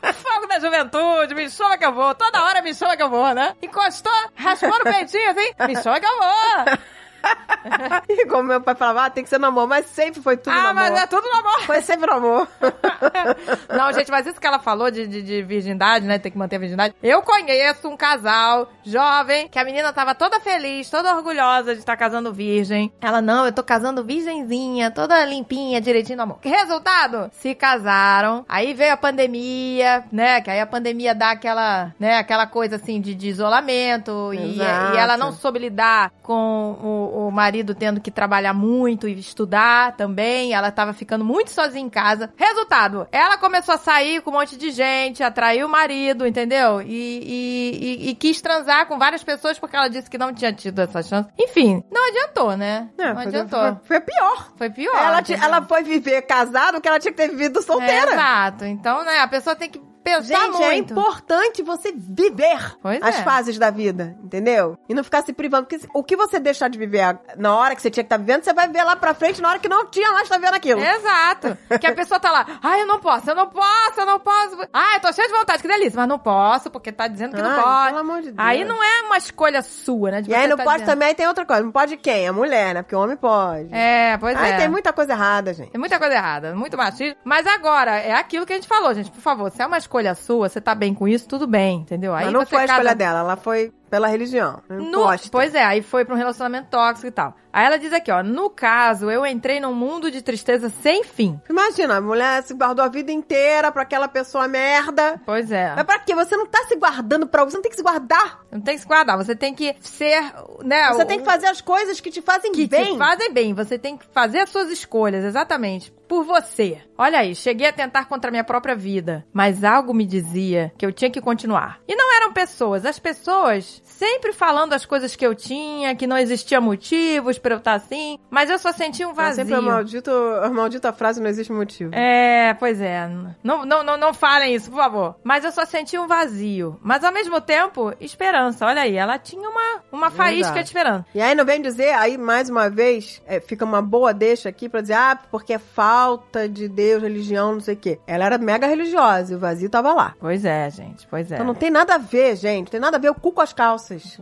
O fogo da juventude, me chama que eu vou. Toda hora me chama que eu vou, né? Encostou, raspou no peitinho assim, me chama que eu vou. e como meu pai falava, ah, tem que ser no amor, mas sempre foi tudo no ah, amor. mas é tudo no amor. Foi sempre no amor. Não, gente, mas isso que ela falou de, de, de virgindade, né? Tem que manter a virgindade. Eu conheço um casal jovem que a menina tava toda feliz, toda orgulhosa de estar casando virgem. Ela, não, eu tô casando virgenzinha, toda limpinha, direitinho no amor. Resultado? Se casaram. Aí veio a pandemia, né? Que aí a pandemia dá aquela, né? Aquela coisa assim de, de isolamento. E, e ela não soube lidar com o, o marido tendo que trabalhar muito e estudar também. Ela tava ficando muito sozinha em casa. Resultado, ela começou a sair com um monte de gente, atraiu o marido, entendeu? E, e, e- e quis transar com várias pessoas porque ela disse que não tinha tido essa chance. Enfim, não adiantou, né? É, não foi, adiantou. foi, foi pior. Foi pior. ela, ela foi viver casada que ela tinha que ter vivido solteira. É, exato. Então, né, a pessoa tem que pensar Gente, é muito. importante você viver Pois as é. fases da vida, entendeu? E não ficar se privando. Porque o que você deixar de viver na hora que você tinha que estar vivendo, você vai ver lá pra frente na hora que não tinha mais estar vendo aquilo. Exato. Que a pessoa tá lá, ai, eu não posso, eu não posso, eu não posso. Ai, eu tô cheia de vontade, que delícia, mas não posso, porque tá dizendo que não Ai, pode. pelo amor de Deus. Aí não é uma escolha sua, né? de E aí não tá pode dizendo. também, tem outra coisa. Não pode quem? A mulher, né? Porque o homem pode. É, pois Aí é. tem muita coisa errada, gente. Tem muita coisa errada, muito machismo. Mas agora, é aquilo que a gente falou, gente. Por favor, se é uma escolha sua, você tá bem com isso, tudo bem, entendeu? Aí Mas não foi a escolha dela, ela foi pela religião. No, Imposta. pois é, aí foi pra um relacionamento tóxico e tal. Aí ela diz aqui, ó, no caso, eu entrei num mundo de tristeza sem fim. Imagina, a mulher se guardou a vida inteira pra aquela pessoa merda. Pois é. Mas pra quê? Você não tá se guardando pra você não tem que se guardar. Não tem que se guardar, você tem que ser, né? Você o- tem que fazer as coisas que te fazem que bem. te fazem bem. Você tem que fazer as suas escolhas, exatamente. Por você. Olha aí, cheguei a tentar contra a minha própria vida, mas algo me dizia que eu tinha que continuar. E não eram pessoas, as pessoas sempre falando as coisas que eu tinha, que não existia motivos pra eu estar assim, mas eu só sentia um É vazio. sempre a, maldito, a maldita frase, não existe motivo. É, pois é. Não, não, não, não falem isso, por favor. Mas eu só senti um vazio. Mas ao mesmo tempo, esperança. Olha aí, ela tinha uma, uma faísca Exato. de esperança. E aí não vem dizer, aí mais uma vez, é, fica uma boa deixa aqui pra dizer, ah, porque é falta de Deus, religião, não sei o quê. Ela era mega religiosa e o vazio tava lá. Pois é, gente, pois é. Então não tem nada a ver, gente. Não tem nada a ver o cu com as calças.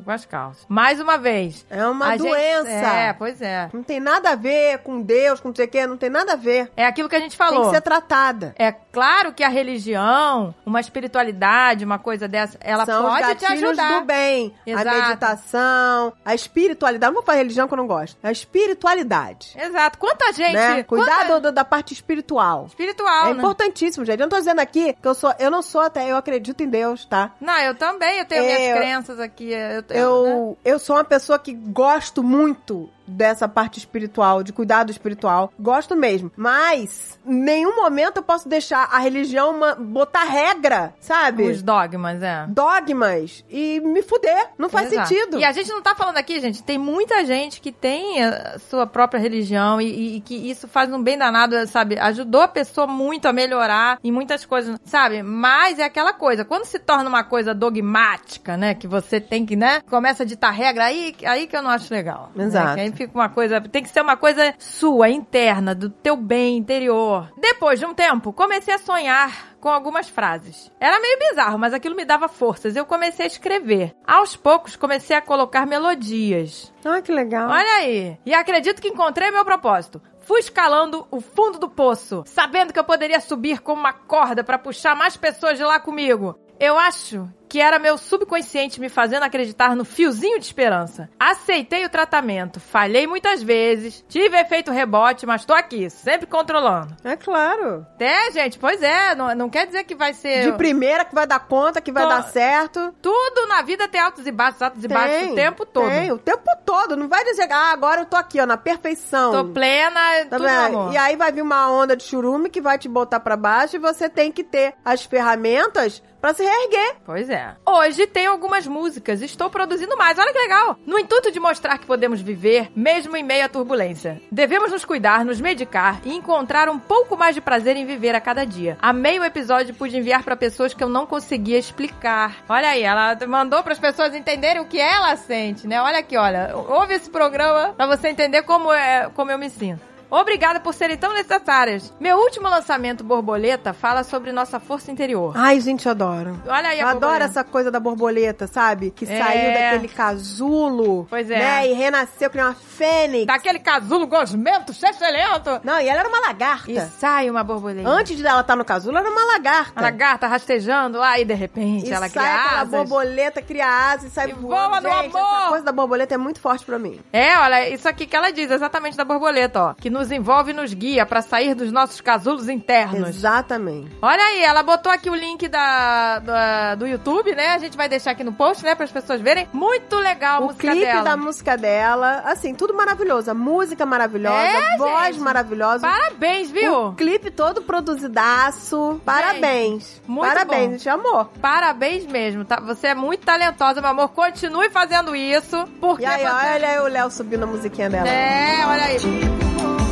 Com as calças. Mais uma vez. É uma a gente- doença. É, pois é. Não tem nada a ver com Deus, com não sei o quê, não tem nada a ver. É aquilo que a gente Tem falou. que ser tratada. É Claro que a religião, uma espiritualidade, uma coisa dessa, ela São pode te ajudar. do bem. Exato. A meditação, a espiritualidade. Não vou falar religião que eu não gosto. A espiritualidade. Exato. Quanta gente. né? quanta- Cuidado do- da parte espiritual. Espiritual, é né? importantíssimo, gente. Eu não tô dizendo aqui que eu sou. Eu não sou até, eu acredito em Deus, tá? Não, eu também, eu tenho minhas crenças aqui. Eu, eu, né? Eu, eu sou uma pessoa que gosto muito dessa parte espiritual, de cuidado espiritual. Gosto mesmo. Mas, em nenhum momento eu posso deixar a religião uma- botar regra, sabe? Os dogmas, é. Dogmas e me fuder. Não faz Exato. sentido. E a gente não tá falando aqui, gente, tem muita gente que tem a sua própria religião e, e- que isso faz um bem danado, sabe? Ajudou a pessoa muito a melhorar em muitas coisas, sabe? Mas é aquela coisa, quando se torna uma coisa dogmática, né? Que você tem que, né? Começa a ditar regra, aí, aí que eu não acho legal. né? Exato. Aí fica uma coisa, tem que ser uma coisa sua, interna, do teu bem interior. Depois de um tempo, comecei a sonhar com algumas frases. Era meio bizarro, mas aquilo me dava forças. Eu comecei a escrever. Aos poucos, comecei a colocar melodias. Ah, que legal. Olha aí. E acredito que encontrei meu propósito. Fui escalando o fundo do poço, sabendo que eu poderia subir com uma corda para puxar mais pessoas de lá comigo. Eu acho que era meu subconsciente me fazendo acreditar no fiozinho de esperança. Aceitei o tratamento, falhei muitas vezes, tive efeito rebote, mas tô aqui, sempre controlando. É claro. É, gente, pois é, não, não quer dizer que vai ser... De primeira que vai dar conta, que vai Tô- dar certo. Tudo na vida tem altos e baixos, altos e baixos o tempo todo. Tem, o tempo todo. Não vai dizer, ah, agora eu tô aqui, ó, na perfeição. Tô plena, Tá tudo vendo? amor. E aí vai vir uma onda de churume que vai te botar pra baixo e você tem que ter as ferramentas pra se reerguer. Pois é. Hoje tem algumas músicas, estou produzindo mais, olha que legal. No intuito de mostrar que podemos viver, mesmo em meio à turbulência. Devemos nos cuidar, nos medicar e encontrar um pouco mais de prazer em viver a cada dia. Amei o episódio e pude enviar pra pessoas que eu não conseguia explicar. Olha aí, ela mandou para as pessoas entenderem o que ela sente, né? Olha aqui, olha. Ouve esse programa pra você entender como, é, como eu me sinto. Obrigada por serem tão necessárias. Meu último lançamento, Borboleta, fala sobre nossa força interior. Ai, gente, eu adoro. Olha aí Eu adoro essa coisa da borboleta, sabe? Que É. saiu daquele casulo. Pois é. Né? E renasceu nem uma fênix. Daquele casulo gosmento, excelente. Não, e ela era uma lagarta. E sai uma borboleta. Antes dela estar no casulo, ela era uma lagarta. A lagarta rastejando lá e de repente E ela sai cria asas. borboleta, cria asas e sai E voando. voa no Gente, amor. essa coisa da borboleta é muito forte pra mim. É, olha, isso aqui que ela diz, exatamente da borboleta, ó. Que nos envolve e nos guia pra sair dos nossos casulos internos. Exatamente. Olha aí, ela botou aqui o link da, da- do YouTube, né? A gente vai deixar aqui no post, né? Para as pessoas verem. Muito legal a o música clipe dela. da música dela, assim, tudo maravilhoso. A música maravilhosa, É, voz gente. maravilhosa. Parabéns, viu? O clipe todo produzidaço. Parabéns. muito Parabéns, bom. gente. Amor. Parabéns mesmo, tá? Você é muito talentosa, meu amor. Continue fazendo isso, porque E aí, você... olha aí o Léo subindo a musiquinha dela. É, olha aí.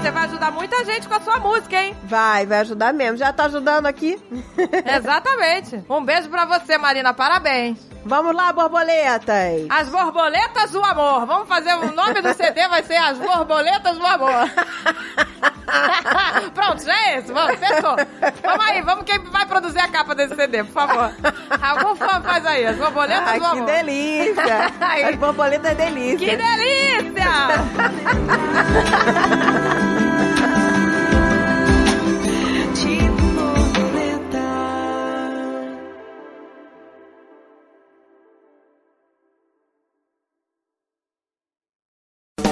Você vai ajudar muita gente com a sua música, hein? Vai, vai ajudar mesmo. Já tá ajudando aqui. Exatamente. Um beijo pra você, Marina. Parabéns. Vamos lá, borboletas. As borboletas do amor. Vamos fazer o nome do CD vai ser As borboletas do amor. Pronto, já é esse. Vamos, fechou. Vamos aí, vamos quem vai produzir a capa desse CD, por favor. Algum fã faz aí, as borboletas Ai, do que delícia. As borboletas é delícia. Que delícia!